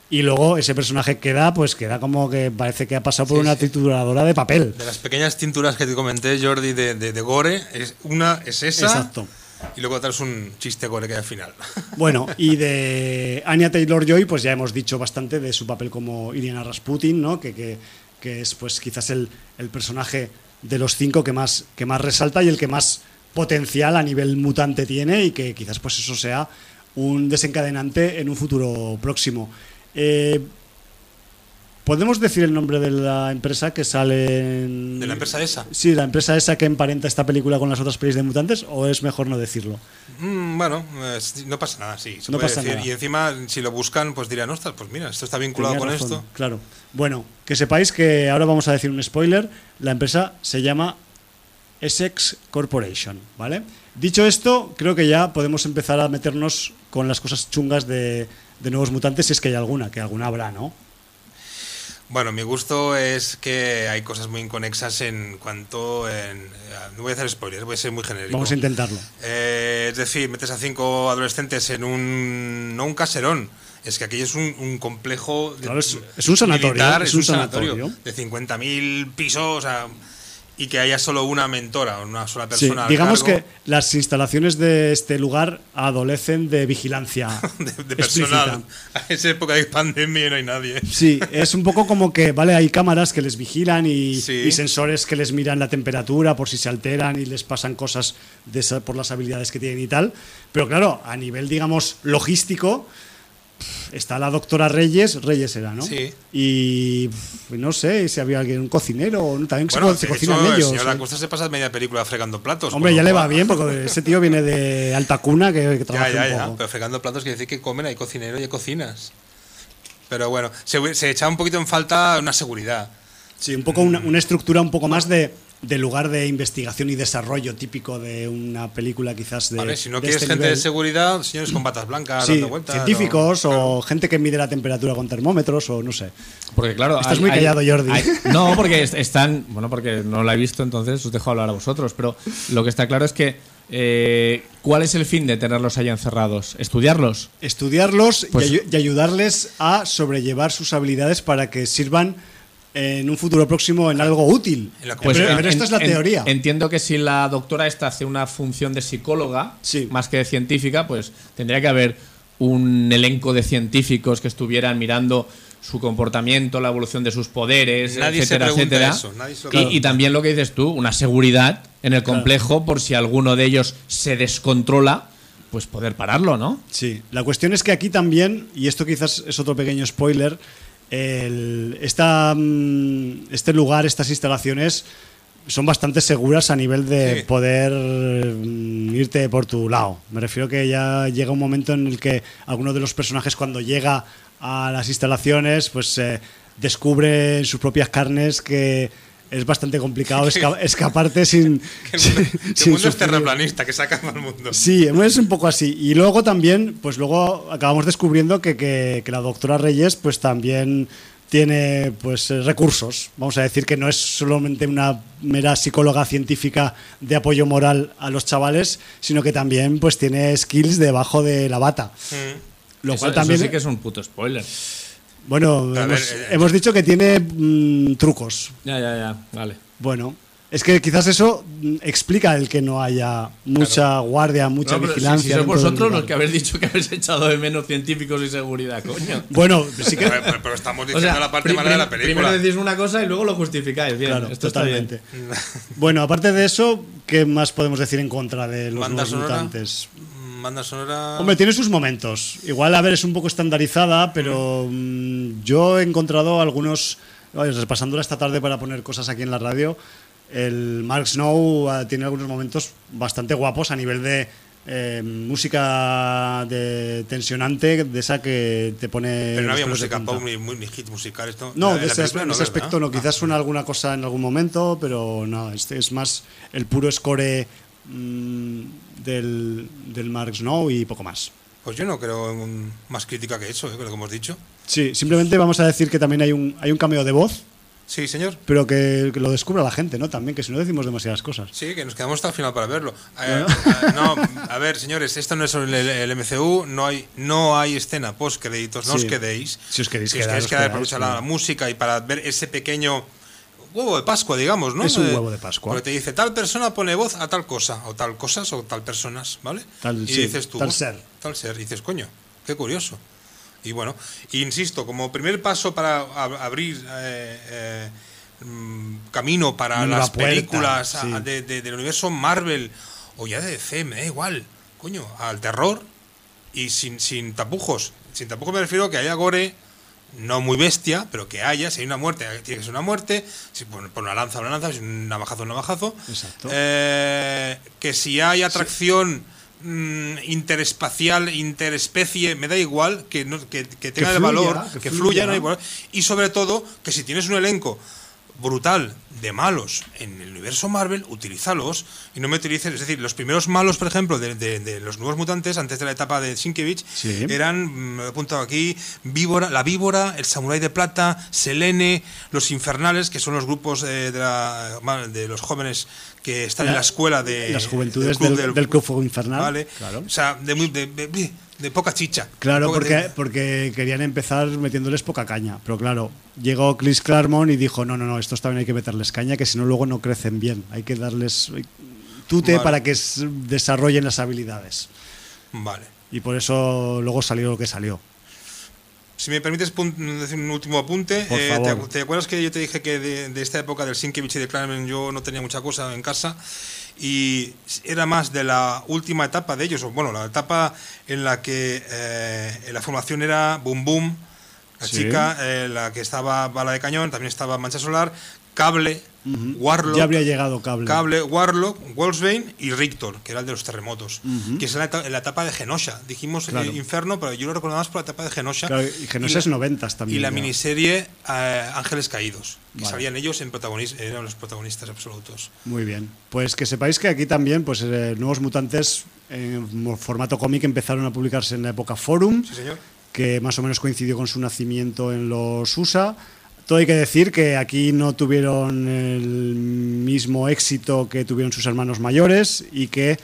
Y luego ese personaje queda, pues queda como que parece que ha pasado por Sí, una sí. trituradora de papel. De las pequeñas tinturas que te comenté, Jordi, de, de, de Gore, es, una es esa. Exacto. Y luego otra es un chiste Gore que hay al final. Bueno, y de Anya Taylor Joy, pues ya hemos dicho bastante de su papel como Iriana Rasputin, ¿no? Que, que, que es pues quizás el, el personaje de los cinco que más, que más resalta y el que más potencial a nivel mutante tiene y que quizás pues eso sea un desencadenante en un futuro próximo. Eh, ¿Podemos decir el nombre de la empresa que sale en... ¿De la empresa esa? Sí, la empresa esa que emparenta esta película con las otras pelis de mutantes o es mejor no decirlo? Mm, bueno, eh, no pasa nada, sí. Se No puede pasa decir. nada. Y encima, si lo buscan, pues dirán, ostras, pues mira, esto está vinculado Tenías con razón, esto. Claro. Bueno, que sepáis que ahora vamos a decir un spoiler. La empresa se llama Essex Corporation, ¿vale? Dicho esto, creo que ya podemos empezar a meternos con las cosas chungas de, de Nuevos Mutantes, si es que hay alguna, que alguna habrá, ¿no? Bueno, mi gusto es que hay cosas muy inconexas en cuanto. En, eh, no voy a hacer spoilers, voy a ser muy genérico. Vamos a intentarlo. Eh, es decir, metes a cinco adolescentes en un. no un caserón. Es que aquello es un, un complejo. de- Claro, es- es un sanatorio, militar, es un sanatorio. sanatorio. De 50.000 pisos, o sea, y que haya solo una mentora, una sola persona. digamos que las instalaciones de este lugar adolecen de vigilancia. De, personal. A esa época de pandemia no hay nadie. Sí, es un poco como que, vale, hay cámaras que les vigilan y, Sí. y sensores que les miran la temperatura por si se alteran y les pasan cosas de esa- por las habilidades que tienen y tal. Pero claro, a nivel, digamos, logístico, está la doctora Reyes, Reyes era, ¿no? Sí. Y no sé si había alguien, un cocinero, también se, Bueno, se de cocinan hecho, el ellos. señor ¿eh? Acosta se pasa media película fregando platos. Hombre, ya le va bien, porque ese tío viene de alta cuna que, que trabaja ya, un ya. poco. Pero fregando platos quiere decir que comen, hay cocinero y hay cocinas. Pero bueno, se, se echa un poquito en falta una seguridad. Sí, un poco una, una estructura un poco más de, de lugar de investigación y desarrollo típico de una película quizás de. ¿vale? Si no de quieres este gente de seguridad, señores con batas blancas, Sí, dando vueltas. científicos o- o gente que mide la temperatura con termómetros o no sé. Porque claro, Estás hay- muy hay- callado, Jordi. hay- no, porque est- están, bueno, porque no la he visto, entonces os dejo hablar a vosotros. Pero lo que está claro es que eh, ¿cuál es el fin de tenerlos ahí encerrados? ¿Estudiarlos? Estudiarlos y Pues- ayu- y, ayudarles a sobrellevar sus habilidades para que sirvan en un futuro próximo en algo útil. Pues, pero en- pero esta es la en- teoría. Entiendo que si la doctora esta hace una función de psicóloga, Sí. más que de científica, pues tendría que haber un elenco de científicos que estuvieran mirando su comportamiento, la evolución de sus poderes, Nadie etcétera, etcétera. eso, nadie se lo y, pregunta. y también lo que dices tú, una seguridad en el complejo por si alguno de ellos se descontrola, pues poder pararlo, ¿no? Sí, la cuestión es que aquí también, y esto quizás es otro pequeño spoiler, el- esta, mm, este lugar, estas instalaciones son bastante seguras a nivel de Sí. poder mm, irte por tu lado. Me refiero que ya llega un momento en el que alguno de los personajes cuando llega a las instalaciones pues eh, descubre en sus propias carnes que es bastante complicado esca- escaparte sin... Que el mundo, que el sin mundo es terraplanista, que se acaba el mundo. Sí, es un poco así. Y luego también, pues luego acabamos descubriendo que, que- que la doctora Reyes, pues también tiene pues recursos. Vamos a decir que no es solamente una mera psicóloga científica de apoyo moral a los chavales, sino que también pues tiene skills debajo de la bata. Mm. Lo Eso- cual eso también, sí que es un puto spoiler. Bueno, A ver, hemos, eh, hemos dicho que tiene mm, trucos. Ya, ya, ya, vale. Bueno, es que quizás eso mm, explica el que no haya mucha guardia, mucha No, pero si- vigilancia. Si, sois vosotros los que habéis dicho que habéis echado de menos científicos y seguridad, coño. Bueno, sí que Pero, pero- pero estamos O diciendo sea, la parte mala de la película. Primero decís una cosa y luego lo justificáis. Bien, Claro, esto está totalmente. bien. Bueno, aparte de eso, ¿qué más podemos decir en contra de los nuevos mutantes? Banda sonora. Hombre, tiene sus momentos. Igual, a ver, es un poco estandarizada, pero mm, yo he encontrado algunos, oye, repasándola esta tarde para poner cosas aquí en la radio, el Mark Snow ah, tiene algunos momentos bastante guapos a nivel de eh, música de tensionante, de esa que te pone. Pero no había música pop ni, ni hits musicales. No, No, de ese, no, aspecto no. Quizás Ah, suena alguna cosa en algún momento, pero no, este es más el puro score mm, del, del Mark Snow y poco más. Pues yo no creo en más crítica que eso, ¿eh? que lo que hemos dicho. Sí, simplemente vamos a decir que también hay un, hay un cameo de voz, Sí, señor. pero que, que lo descubra la gente, ¿no? También, que si no decimos demasiadas cosas. Sí, que nos quedamos hasta el final para verlo. Eh, eh, no, a ver, señores, esto no es el, el MCU, no hay, no hay escena post créditos, no Sí. os quedéis. Si os queréis si os quedar, queréis os quedar para escuchar la música y para ver ese pequeño huevo de Pascua, digamos, ¿no? Es un Eh, huevo de Pascua. Porque te dice, tal persona pone voz a tal cosa, o tal cosas, o tal personas, ¿vale? Tal- y sí, dices tú, tal ser. Tal ser, y dices, coño, qué curioso. Y bueno, insisto, como primer paso para ab- abrir eh, eh, mm, camino para las puerta, películas a- de- de- del universo Marvel o ya de DC, me da igual, coño, al terror y sin, sin tapujos. Sin tapujos me refiero a que haya gore, no muy bestia, pero que haya, si hay una muerte, tiene que ser una muerte, si por, por una lanza, una lanza, si un navajazo, un navajazo. Exacto. Eh, que si hay atracción mm, interespacial, interespecie, me da igual, que, no, que, que tenga el fluya, valor, que fluya. no y sobre todo que si tienes un elenco brutal de malos en el universo Marvel, utilízalos y no me utilices, es decir, los primeros malos, por ejemplo, de, de- de los nuevos mutantes, antes de la etapa de Sienkiewicz, Sí. eran, mm, me he apuntado aquí, Víbora, la Víbora, el Samurái de Plata, Selene, los Infernales, que son los grupos eh, de, la- los jóvenes que están en la escuela de Las juventudes del, del Fuego Infernal. Vale. Claro. O sea, de, muy- de, poca chicha. Claro, Poca- porque, de- porque querían empezar metiéndoles poca caña. Pero claro, llegó Chris Claremont y dijo, no, no, no, estos también hay que meterles caña, que si no luego no crecen bien. Hay que darles tute Vale. para que desarrollen las habilidades. Vale. Y por eso luego salió lo que salió. Si me permites decir un último apunte, eh. ¿te, te acuerdas que yo te dije que de, de esta época del Sienkiewicz y de Claremont yo no tenía mucha cosa en casa? Y era más de la última etapa de ellos, o bueno, la etapa en la que eh, la formación era Boom Boom, la Sí. chica, eh, la que estaba Bala de Cañón, también estaba Mancha Solar, Cable. Warlock, Ya habría llegado cable. Cable, Warlock, Wolfsbane y Rictor, que era el de los terremotos, que es la, en la etapa de Genosha. Dijimos eh, Claro. Inferno, pero yo lo recuerdo más por la etapa de Genosha. Claro, y Genosha la- es noventas también Y la ya. miniserie eh, Ángeles Caídos, que Vale. salían ellos en protagonistas, eran los protagonistas absolutos. Muy bien. Pues que sepáis que aquí también, pues eh, Nuevos Mutantes en formato cómic empezaron a publicarse en la época Forum. Sí, señor. que más o menos coincidió con su nacimiento en los USA. Todo hay que decir que aquí no tuvieron el mismo éxito que tuvieron sus hermanos mayores y que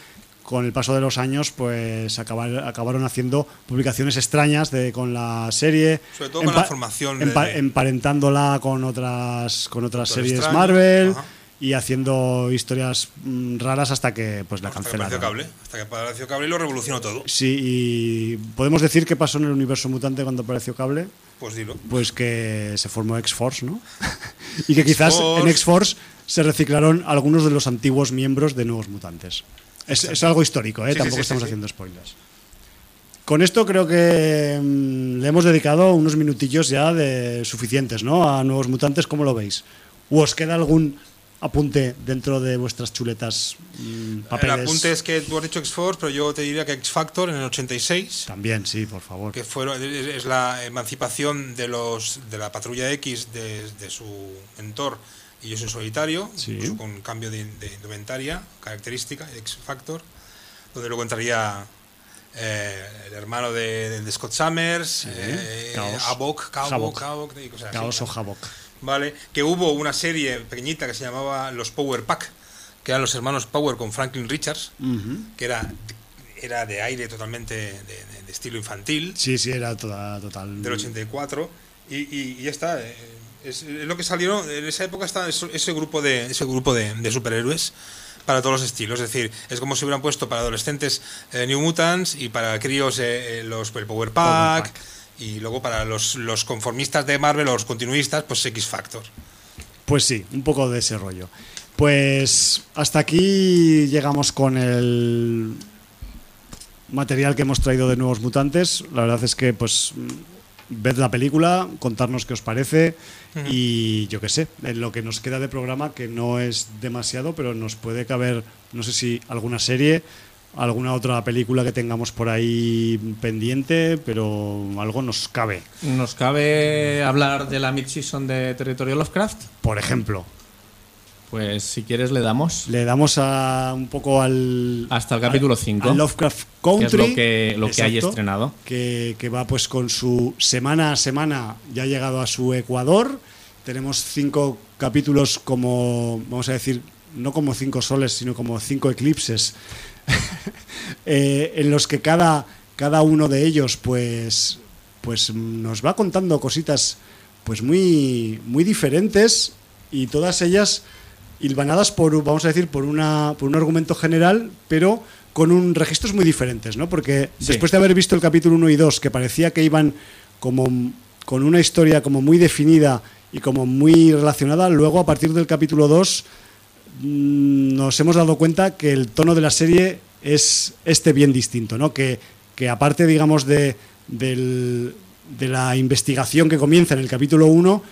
con el paso de los años pues acabar- acabaron haciendo publicaciones extrañas de, con la serie. Sobre todo con la formación de- emparentándola con otras, con otras Doctor series Extraño, Marvel ajá. y haciendo historias mm, raras hasta que pues la Hasta cancelaron. cable, hasta que apareció cable y lo revolucionó todo. Sí, y podemos decir qué pasó en el universo mutante cuando apareció cable. Pues dilo. Pues que se formó X-Force, ¿no? y que quizás en X-Force se reciclaron algunos de los antiguos miembros de Nuevos Mutantes. Es, es algo histórico, ¿eh? Sí, Tampoco sí, estamos sí, haciendo spoilers. Con esto creo que mm, le hemos dedicado unos minutillos ya de suficientes, ¿no? A Nuevos Mutantes, ¿cómo lo veis? ¿O os queda algún apunte dentro de vuestras chuletas mm, papeles? El apunte es que tú has dicho X-Force, pero yo te diría que X-Factor en el 86, También, sí, por favor. que fueron, es la emancipación de los de la patrulla X de, de su mentor y ellos en solitario, Sí. incluso con cambio de, de indumentaria, característica, X-Factor, donde luego entraría eh, el hermano de, de Scott Summers, eh, Havok. Havok, y cosas así. Caos o Havok. ¿Vale? Que hubo una serie pequeñita que se llamaba Los Power Pack, que eran los hermanos Power con Franklin Richards, que era, era de aire totalmente de, de- de estilo infantil, Sí, sí, era toda, total. del 84, y, y- y ya está. eh, Es, es lo que salieron, en esa época está ese grupo de, ese grupo de, de superhéroes para todos los estilos, es decir, es como si hubieran puesto para adolescentes eh, New Mutants y para críos eh, los, el Power Pack, Pack. Y luego para los, los conformistas de Marvel o los continuistas, pues X Factor. Pues sí, un poco de ese rollo. Pues hasta aquí llegamos con el material que hemos traído de Nuevos Mutantes. La verdad es que, pues, ved la película, contarnos qué os parece y yo qué sé, en lo que nos queda de programa, que no es demasiado, pero nos puede caber, no sé si alguna serie alguna otra película que tengamos por ahí pendiente, pero algo nos cabe. ¿Nos cabe hablar de la mid-season de Territorio Lovecraft? Por ejemplo. Pues si quieres le damos. Le damos a, un poco al... Hasta el capítulo 5. Al Lovecraft Country. Que es lo que, lo que hay estrenado. Que, que va pues con su semana a semana, ya ha llegado a su Ecuador. Tenemos cinco capítulos como, vamos a decir, no como cinco soles, sino como cinco eclipses, eh, en los que cada, cada uno de ellos pues, pues nos va contando cositas pues muy, muy diferentes y todas ellas hilvanadas por, vamos a decir, por, una, por un argumento general, pero con un registros muy diferentes, ¿no? Porque Sí. después de haber visto el capítulo 1 y 2, que parecía que iban como con una historia como muy definida y como muy relacionada, luego a partir del capítulo 2 mm, nos hemos dado cuenta que el tono de la serie es este bien distinto, ¿no? Que, que aparte, digamos, de, de la investigación que comienza en el capítulo 1,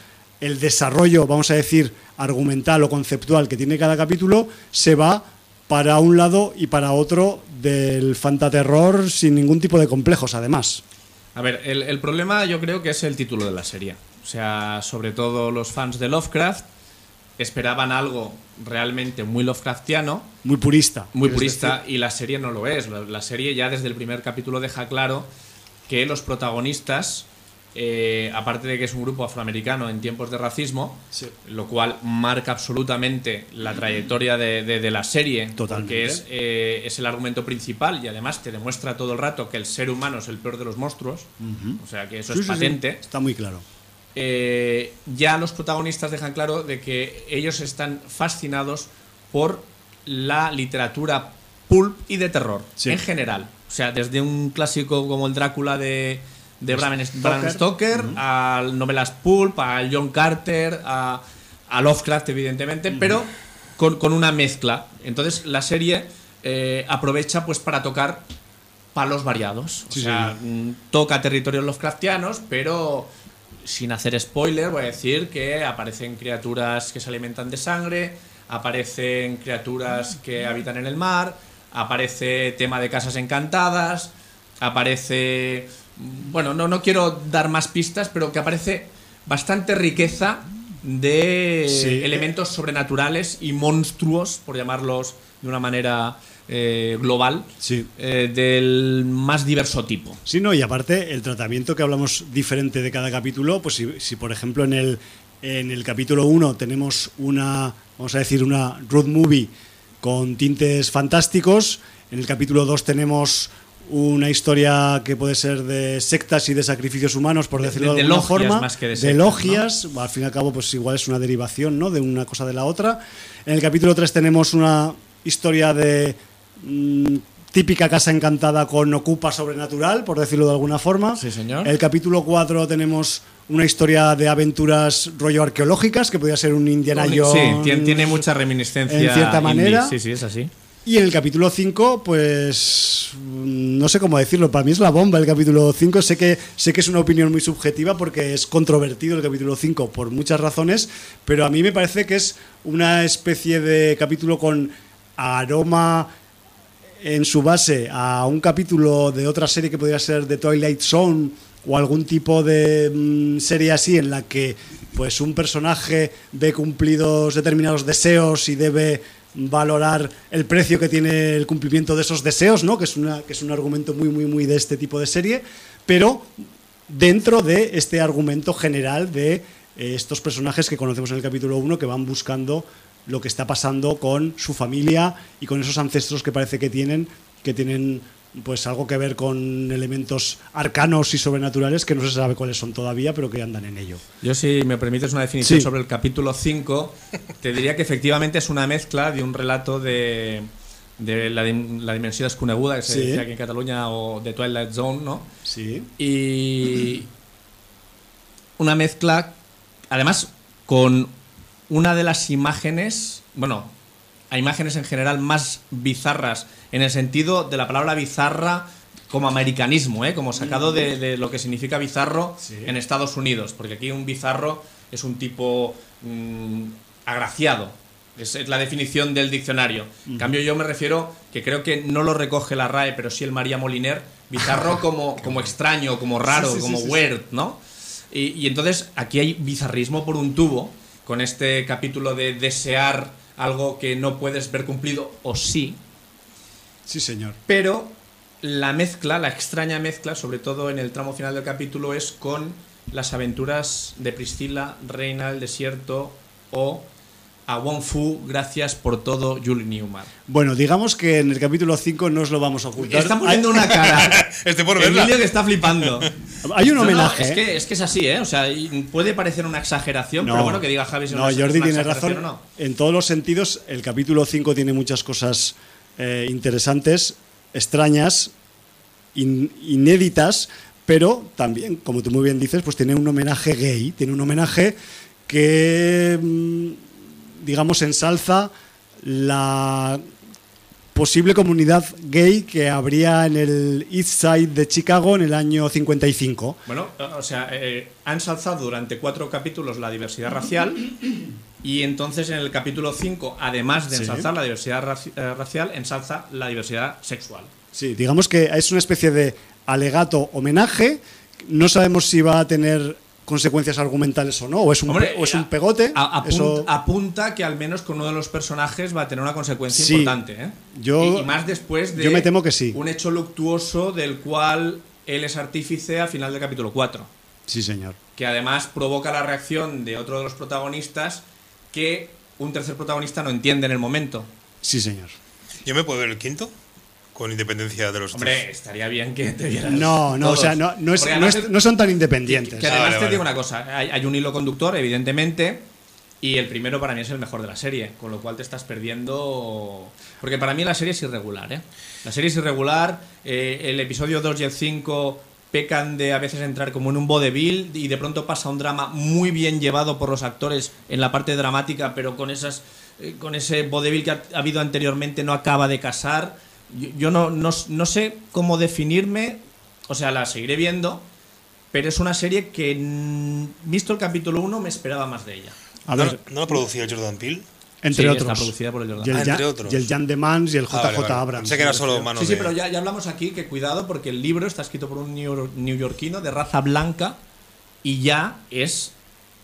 el desarrollo, vamos a decir, argumental o conceptual que tiene cada capítulo, se va para un lado y para otro del fantaterror sin ningún tipo de complejos, además. A ver, el, el problema yo creo que es el título de la serie. O sea, sobre todo los fans de Lovecraft esperaban algo realmente muy Lovecraftiano, Muy purista. muy purista, decir, y la serie no lo es. La, serie ya desde el primer capítulo deja claro que los protagonistas, eh, aparte de que es un grupo afroamericano en tiempos de racismo, Sí. lo cual marca absolutamente la trayectoria de, de- de la serie, Totalmente. porque es, eh, es el argumento principal y además te demuestra todo el rato que el ser humano es el peor de los monstruos, o sea que eso sí, es sí, sí, patente. está muy claro. Eh, ya los protagonistas dejan claro de que ellos están fascinados por la literatura pulp y de terror Sí. en general. O sea, desde un clásico como el Drácula de, de Bram, Stoker, a novelas pulp, a John Carter, a, a Lovecraft, evidentemente, pero con, con una mezcla. Entonces la serie eh, aprovecha pues para tocar palos variados. O Sí, sea, mm, toca territorios Lovecraftianos, pero sin hacer spoiler, voy a decir que aparecen criaturas que se alimentan de sangre, aparecen criaturas que habitan en el mar, aparece tema de casas encantadas, aparece... Bueno, no, no quiero dar más pistas, pero que aparece bastante riqueza de Sí. elementos sobrenaturales y monstruos, por llamarlos de una manera eh, global, Sí. eh, del más diverso tipo. Sí, no, y aparte el tratamiento que hablamos diferente de cada capítulo, pues si, si, por ejemplo en el, en el capítulo 1 tenemos una, vamos a decir, una road movie con tintes fantásticos, en el capítulo 2 tenemos una historia que puede ser de sectas y de sacrificios humanos, por De- decirlo de, de alguna forma, más que de de sectas, logias, al fin y al cabo pues igual es una derivación ¿no? de una cosa de la otra. En el capítulo 3 tenemos una historia de mm, típica casa encantada con ocupa sobrenatural, por decirlo de alguna forma. Sí, señor. El capítulo 4 tenemos una historia de aventuras rollo arqueológicas, que podría ser un Indiana Sí, Jones. tiene, tiene mucha reminiscencia. en cierta indie. manera. Sí, sí, es así. Y en el capítulo 5, pues mm, no sé cómo decirlo, para mí es la bomba el capítulo 5, sé que sé que es una opinión muy subjetiva porque es controvertido el capítulo 5 por muchas razones, pero a mí me parece que es una especie de capítulo con aroma en su base a un capítulo de otra serie que podría ser The Twilight Zone o algún tipo de mm, serie así en la que pues un personaje ve cumplidos determinados deseos y debe valorar el precio que tiene el cumplimiento de esos deseos, ¿no? Que es una que es un argumento muy muy muy de este tipo de serie, pero dentro de este argumento general de eh, estos personajes que conocemos en el capítulo 1 que van buscando lo que está pasando con su familia y con esos ancestros que parece que tienen, que tienen pues algo que ver con elementos arcanos y sobrenaturales que no se sabe cuáles son todavía, pero que andan en ello. Yo, si me permites una definición Sí. sobre el capítulo 5, te diría que efectivamente es una mezcla de un relato de, de la, la dimensión desconeguda, que se Sí. dice aquí en Cataluña, o de Twilight Zone, ¿no? Sí. y una mezcla, además, con una de las imágenes, bueno, a imágenes en general más bizarras, en el sentido de la palabra bizarra como americanismo, ¿eh? como sacado de, de lo que significa bizarro Sí. en Estados Unidos, porque aquí un bizarro es un tipo mm, agraciado. Es, es la definición del diccionario. En cambio, yo me refiero que creo que no lo recoge la RAE, pero sí el María Moliner. Bizarro como, como extraño, como raro, Sí, sí, como weird, ¿no? Y, y entonces aquí hay bizarrismo por un tubo, con este capítulo de desear algo que no puedes ver cumplido, o sí, Sí, señor. pero la mezcla, la extraña mezcla, sobre todo en el tramo final del capítulo, es con las aventuras de Priscila, Reina del Desierto o a Wong Fu, gracias por todo, Julie Newmar. Bueno, digamos que en el capítulo 5 no os lo vamos a ocultar. Está poniendo una cara. Estoy por verla. Emilio que está flipando. Hay un No, no, homenaje. es, ¿eh? que, es que es así, ¿eh? O sea, puede parecer una exageración, No. pero bueno, que diga Javi si No, Jordi una tiene razón. o no. En todos los sentidos, el capítulo 5 tiene muchas cosas eh, interesantes, extrañas, in- inéditas, pero también, como tú muy bien dices, pues tiene un homenaje gay, tiene un homenaje que, mm, digamos, ensalza la posible comunidad gay que habría en el East Side de Chicago en el año 55. Bueno, o sea, eh, ha ensalzado durante cuatro capítulos la diversidad racial y entonces en el capítulo 5, además de Sí. ensalzar la diversidad raci- eh, racial, ensalza la diversidad sexual. Sí, digamos que es una especie de alegato homenaje. No sabemos si va a tener consecuencias argumentales o no, o es un, Hombre, pe- o es a- un pegote. a- apun- Eso- Apunta que al menos con uno de los personajes va a tener una consecuencia Sí. importante. ¿eh? Yo- y, y más después de yo me temo que sí. un hecho luctuoso del cual él es artífice al final del capítulo 4. Sí, señor. que además provoca la reacción de otro de los protagonistas que un tercer protagonista no entiende en el momento. Sí, señor. Yo me puedo ver el quinto con independencia de los Hombre, estaría bien que te vieras. No, no, o sea, no, no, es- no, además es- no son tan independientes. Que además Vale, te vale. digo una cosa, hay, hay un hilo conductor, evidentemente, y el primero para mí es el mejor de la serie, con lo cual te estás perdiendo... Porque para mí la serie es irregular, ¿eh? La serie es irregular, eh, el episodio 2 y el 5 pecan de a veces entrar como en un vodevil y de pronto pasa un drama muy bien llevado por los actores en la parte dramática, pero con esas eh, con ese vodevil que ha habido anteriormente no acaba de casar. Yo, yo no, no, no sé cómo definirme, o sea, la seguiré viendo, pero es una serie que, visto el capítulo 1, me esperaba más de ella. A ¿No, ver, ¿No lo producía Jordan Peele? entre Sí, otros. está producida por el Jordan. Y el, Ah, Jan- entre otros. y el Jan de Mans y el JJ Ah, vale, vale. Abrams. Pensé que era solo mano Sí, sí, pero ya, ya hablamos aquí que cuidado porque el libro está escrito por un new- neoyorquino de raza blanca y ya es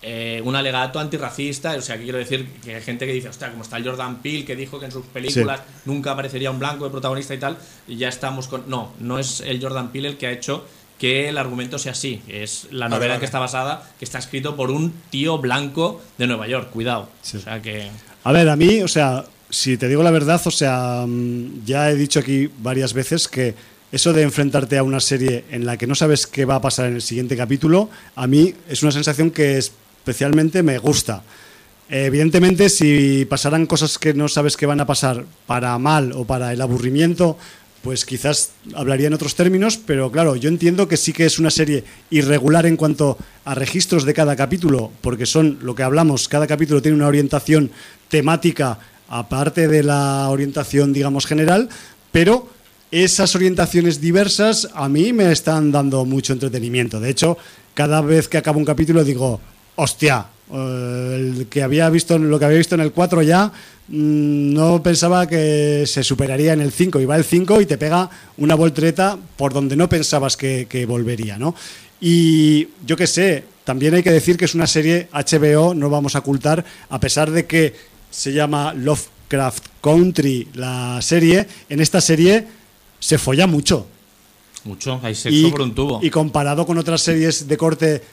eh, un alegato antirracista. O sea, que quiero decir que hay gente que dice, hostia, como está el Jordan Peele que dijo que en sus películas nunca aparecería un blanco de protagonista y tal, y ya estamos con... No, no es el Jordan Peele el que ha hecho que el argumento sea así. Es la novela vale. que está basada, que está escrito por un tío blanco de Nueva York. Cuidado. Sí. O sea que... A ver, a mí, o sea, si te digo la verdad, o sea, mm, ya he dicho aquí varias veces que eso de enfrentarte a una serie en la que no sabes qué va a pasar en el siguiente capítulo, a mí es una sensación que especialmente me gusta. Eh, Evidentemente, si pasaran cosas que no sabes que van a pasar para mal o para el aburrimiento, pues quizás hablaría en otros términos, pero claro, yo entiendo que sí que es una serie irregular en cuanto a registros de cada capítulo, porque son lo que hablamos, cada capítulo tiene una orientación temática aparte de la orientación, digamos, general, pero esas orientaciones diversas a mí me están dando mucho entretenimiento. De hecho, cada vez que acabo un capítulo digo, hostia, eh, el que había visto, lo que había visto en el 4 ya, mm, no pensaba que se superaría en el 5. Y va el 5 y te pega una voltereta por donde no pensabas que, que volvería, ¿no? Y yo qué sé, también hay que decir que es una serie HBO, no vamos a ocultar, a pesar de que se llama Lovecraft Country la serie, en esta serie se folla mucho. Mucho, hay sexo por un tubo. y comparado con otras series de corte,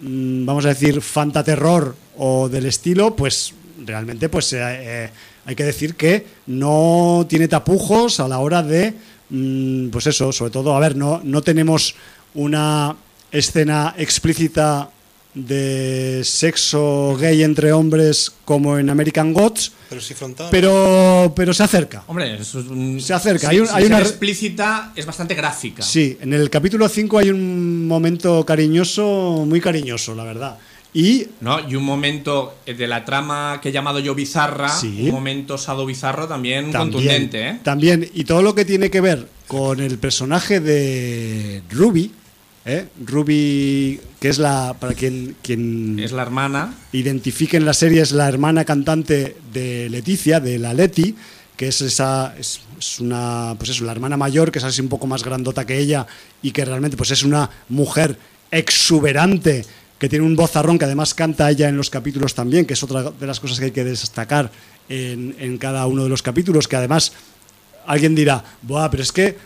vamos a decir, fantaterror o del estilo, pues realmente pues eh, eh, hay que decir que no tiene tapujos a la hora de, mm, pues eso, sobre todo, a ver, no, no tenemos una escena explícita de sexo gay entre hombres como en American Gods, Pero sí frontal. pero, pero se acerca. Hombre, eso es un- Se acerca, si- hay un- si hay ser una- explícita, es bastante gráfica. Sí, en el capítulo 5 hay un momento cariñoso, muy cariñoso, la verdad. Y ¿No? Y un momento eh, de la trama que he llamado yo bizarra, Sí. un momento sado bizarro también, también, contundente, ¿eh? también, y todo lo que tiene que ver con el personaje de Ruby, ¿eh? Ruby, que es la, para quien, quien Es la hermana. identifique en la serie, es la hermana cantante de Leticia, de la Leti, que es esa, es, es una, pues eso, la hermana mayor, que es así un poco más grandota que ella y que realmente pues es una mujer exuberante, que tiene un vozarrón que además canta ella en los capítulos también, que es otra de las cosas que hay que destacar en, en cada uno de los capítulos, que además alguien dirá, Buah, pero es que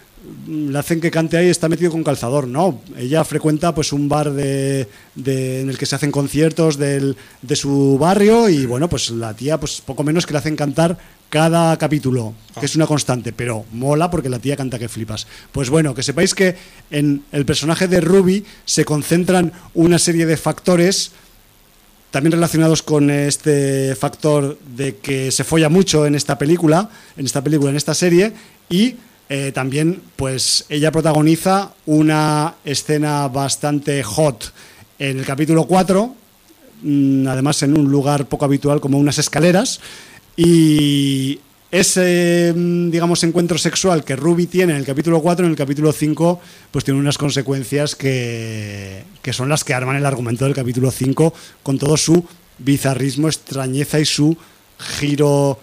le hacen que cante ahí y está metido con calzador. No, ella frecuenta pues un bar de, de- en el que se hacen conciertos del- de su barrio y bueno, pues la tía pues poco menos que le hacen cantar cada capítulo, que es una constante, pero mola porque la tía canta que flipas. Pues bueno, que sepáis que en el personaje de Ruby se concentran una serie de factores también relacionados con este factor de que se folla mucho en esta película, en esta película, en esta serie, y eh, también, pues, ella protagoniza una escena bastante hot en el capítulo 4, mm, además en un lugar poco habitual como unas escaleras, y ese, mm, digamos, encuentro sexual que Ruby tiene en el capítulo 4, en el capítulo 5, pues tiene unas consecuencias que, que son las que arman el argumento del capítulo 5 con todo su bizarrismo, extrañeza y su giro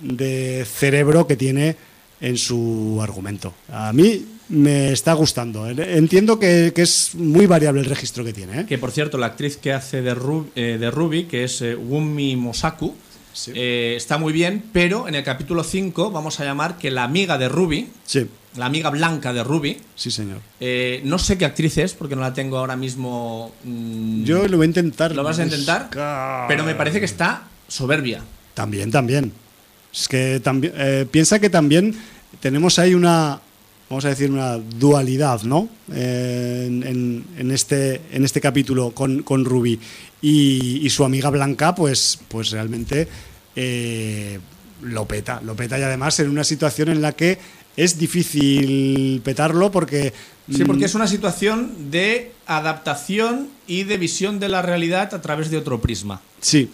de cerebro que tiene en su argumento. A mí me está gustando. Entiendo que, que es muy variable el registro que tiene. ¿eh? Que por cierto, la actriz que hace de, Ru- eh, de Ruby, que es eh, Wunmi Mosaku, Sí. eh, está muy bien, pero en el capítulo 5 vamos a llamar que la amiga de Ruby, Sí, la amiga blanca de Ruby, sí, señor. eh, no sé qué actriz es, porque no la tengo ahora mismo. mm, Yo lo voy a intentar. ¿Lo vas a intentar? buscar. Pero me parece que está soberbia. También, también. Es que también eh, piensa que también tenemos ahí una, vamos a decir, una dualidad, ¿no? Eh, en, en- este, en este capítulo con, con Ruby. Y, y su amiga Blanca, pues, pues realmente eh, lo peta. Lo peta y además en una situación en la que es difícil petarlo porque... Sí, porque mm, es una situación de adaptación y de visión de la realidad a través de otro prisma. Sí,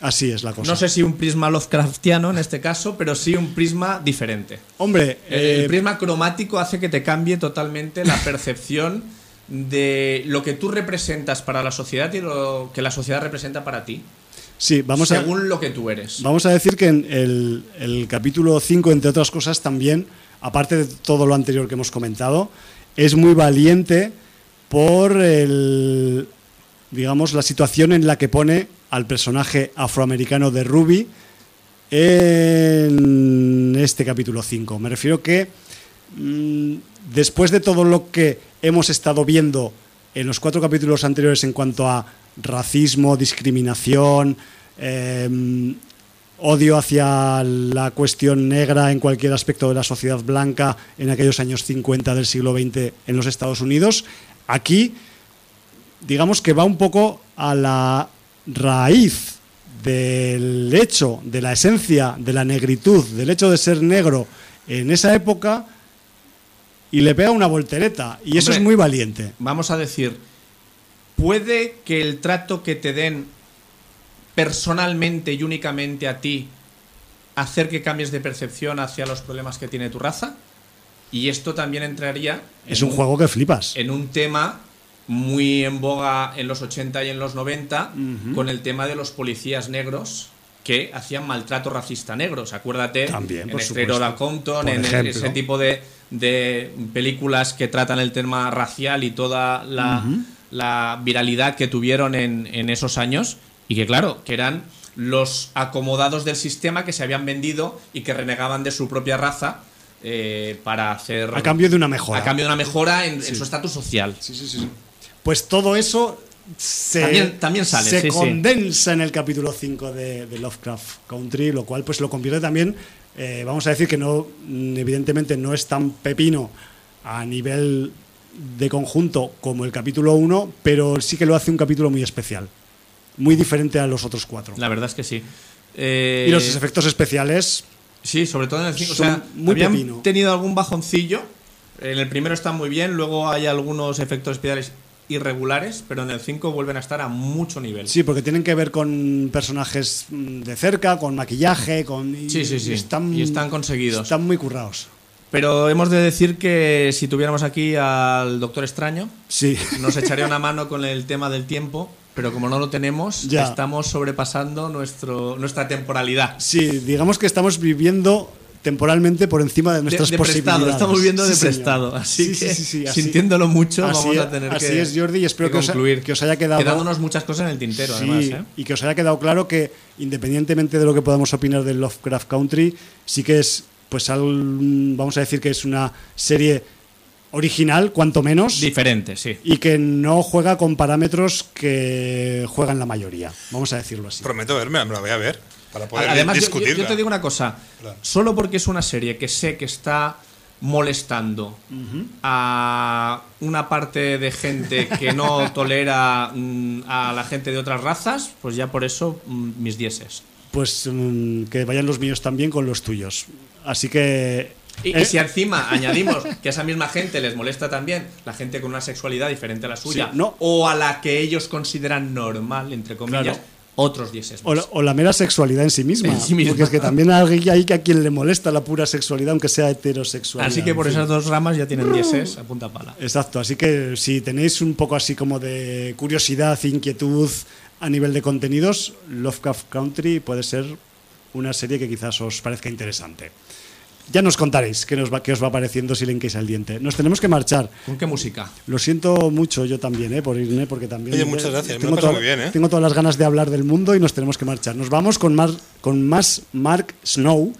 así es la cosa. No sé si un prisma Lovecraftiano en este caso, pero sí un prisma diferente. Hombre, El eh, prisma cromático hace que te cambie totalmente la percepción de lo que tú representas para la sociedad y lo que la sociedad representa para ti, sí, vamos a... según lo que tú eres. Vamos a decir que en el, el capítulo 5, entre otras cosas, también, aparte de todo lo anterior que hemos comentado, es muy valiente por el, digamos, la situación en la que pone al personaje afroamericano de Ruby en este capítulo 5. Me refiero que mm, después de todo lo que hemos estado viendo en los cuatro capítulos anteriores en cuanto a racismo, discriminación, eh, odio hacia la cuestión negra en cualquier aspecto de la sociedad blanca en aquellos años 50 del siglo XX en los Estados Unidos, aquí digamos que va un poco a la raíz del hecho, de la esencia de la negritud, del hecho de ser negro en esa época y le pega una voltereta. Y eso es muy valiente. Vamos a decir, puede que el trato que te den personalmente y únicamente a ti hacer que cambies de percepción hacia los problemas que tiene tu raza. Y esto también entraría Es en un juego que flipas. en un tema muy en boga en los 80 y en los 90 con el tema de los policías negros que hacían maltrato racista a negros. Acuérdate También, en supuesto. Compton, Por en ejemplo. ese tipo de, de películas que tratan el tema racial y toda la, la viralidad que tuvieron en, en esos años. Y que claro, que eran los acomodados del sistema que se habían vendido y que renegaban de su propia raza eh, para hacer... A cambio de una mejora. A cambio de una mejora en, en su estatus social. Sí, sí, sí, sí. Pues todo eso se, También- también sale, se sí, sí. condensa en el capítulo 5 de, de Lovecraft Country, lo cual pues lo convierte también, eh, vamos a decir que no, evidentemente no es tan pepino a nivel de conjunto como el capítulo 1, pero sí que lo hace un capítulo muy especial, muy diferente a los otros cuatro. La verdad es que sí. Eh, Y los efectos especiales, Sí, sobre todo en el 5. O sea, muy habían pepino. tenido algún bajoncillo. En el primero están muy bien, luego hay algunos efectos especiales irregulares, pero en el 5 vuelven a estar a mucho nivel. sí, porque tienen que ver con personajes mm, de cerca, con maquillaje, con... Sí, sí, sí. y están, Y están conseguidos. Están muy currados. Pero hemos de decir que si tuviéramos aquí al Doctor Extraño, Sí. nos echaría una mano con el tema del tiempo, pero como no lo tenemos, Ya. estamos sobrepasando nuestro, nuestra temporalidad. Sí, digamos que estamos viviendo temporalmente por encima de De, nuestras de prestado, posibilidades. estamos viviendo de Sí, prestado. Así Sí, sí, que, sí, sí, así- sintiéndolo mucho, así vamos es- a tener así que. es, Jordi, y espero que os ha- concluir. que os haya quedado- Quedándonos muchas cosas en el tintero, Sí, además. ¿eh? y que os haya quedado claro que independientemente de lo que podamos opinar del Lovecraft Country, sí que es, pues, al- vamos a decir que es una serie original, cuanto menos, Diferente, sí. y que no juega con parámetros que juegan la mayoría, vamos a decirlo así. Prometo verme, me la voy a ver. Para poder Además, yo- yo, discutirla. yo te digo una cosa. Claro. Solo porque es una serie que sé que está molestando a una parte de gente que no tolera mm, a la gente de otras razas, pues ya por eso mm, mis dieces. Pues mm, que vayan los míos también con los tuyos. Así que... Y, eh, y si encima añadimos que a esa misma gente les molesta también la gente con una sexualidad diferente a la suya, Sí, no. o a la que ellos consideran normal, entre comillas, Claro. Otros dieces. O más. la, o la mera sexualidad en sí misma. En sí misma. Porque es que también hay que a quien le molesta la pura sexualidad, aunque sea heterosexual. Así que por esas dos ramas ya tienen dieces a punta pala. Exacto, así que si tenéis un poco así como de curiosidad, inquietud a nivel de contenidos, Lovecraft Country puede ser una serie que quizás os parezca interesante. Ya nos contaréis qué, nos va, qué os va pareciendo si le hinquéis al diente. Nos tenemos que marchar. ¿Con qué música? Lo siento mucho yo también, ¿eh? por irme, porque también... Oye, muchas gracias, me lo Tengo, to- muy bien, ¿eh? tengo todas las ganas de hablar del mundo y nos tenemos que marchar. Nos vamos con más, con más Mark Snow.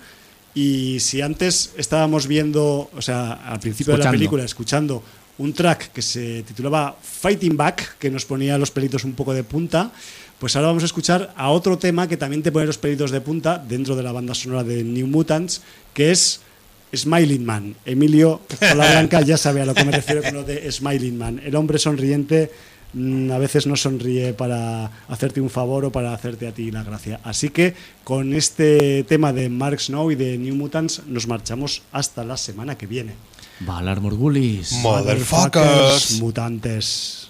Y si antes estábamos viendo, o sea, al principio de la película, escuchando un track que se titulaba Fighting Back, que nos ponía los pelitos un poco de punta, pues ahora vamos a escuchar a otro tema que también te pone los pelitos de punta dentro de la banda sonora de New Mutants, que es Smiling Man. Emilio Blanca ya sabe a lo que me refiero con lo de Smiling Man. El hombre sonriente mm, a veces no sonríe para hacerte un favor o para hacerte a ti la gracia. Así que con este tema de Mark Snow y de New Mutants nos marchamos hasta la semana que viene. Valar Morgulis. Motherfuckers. Mutantes.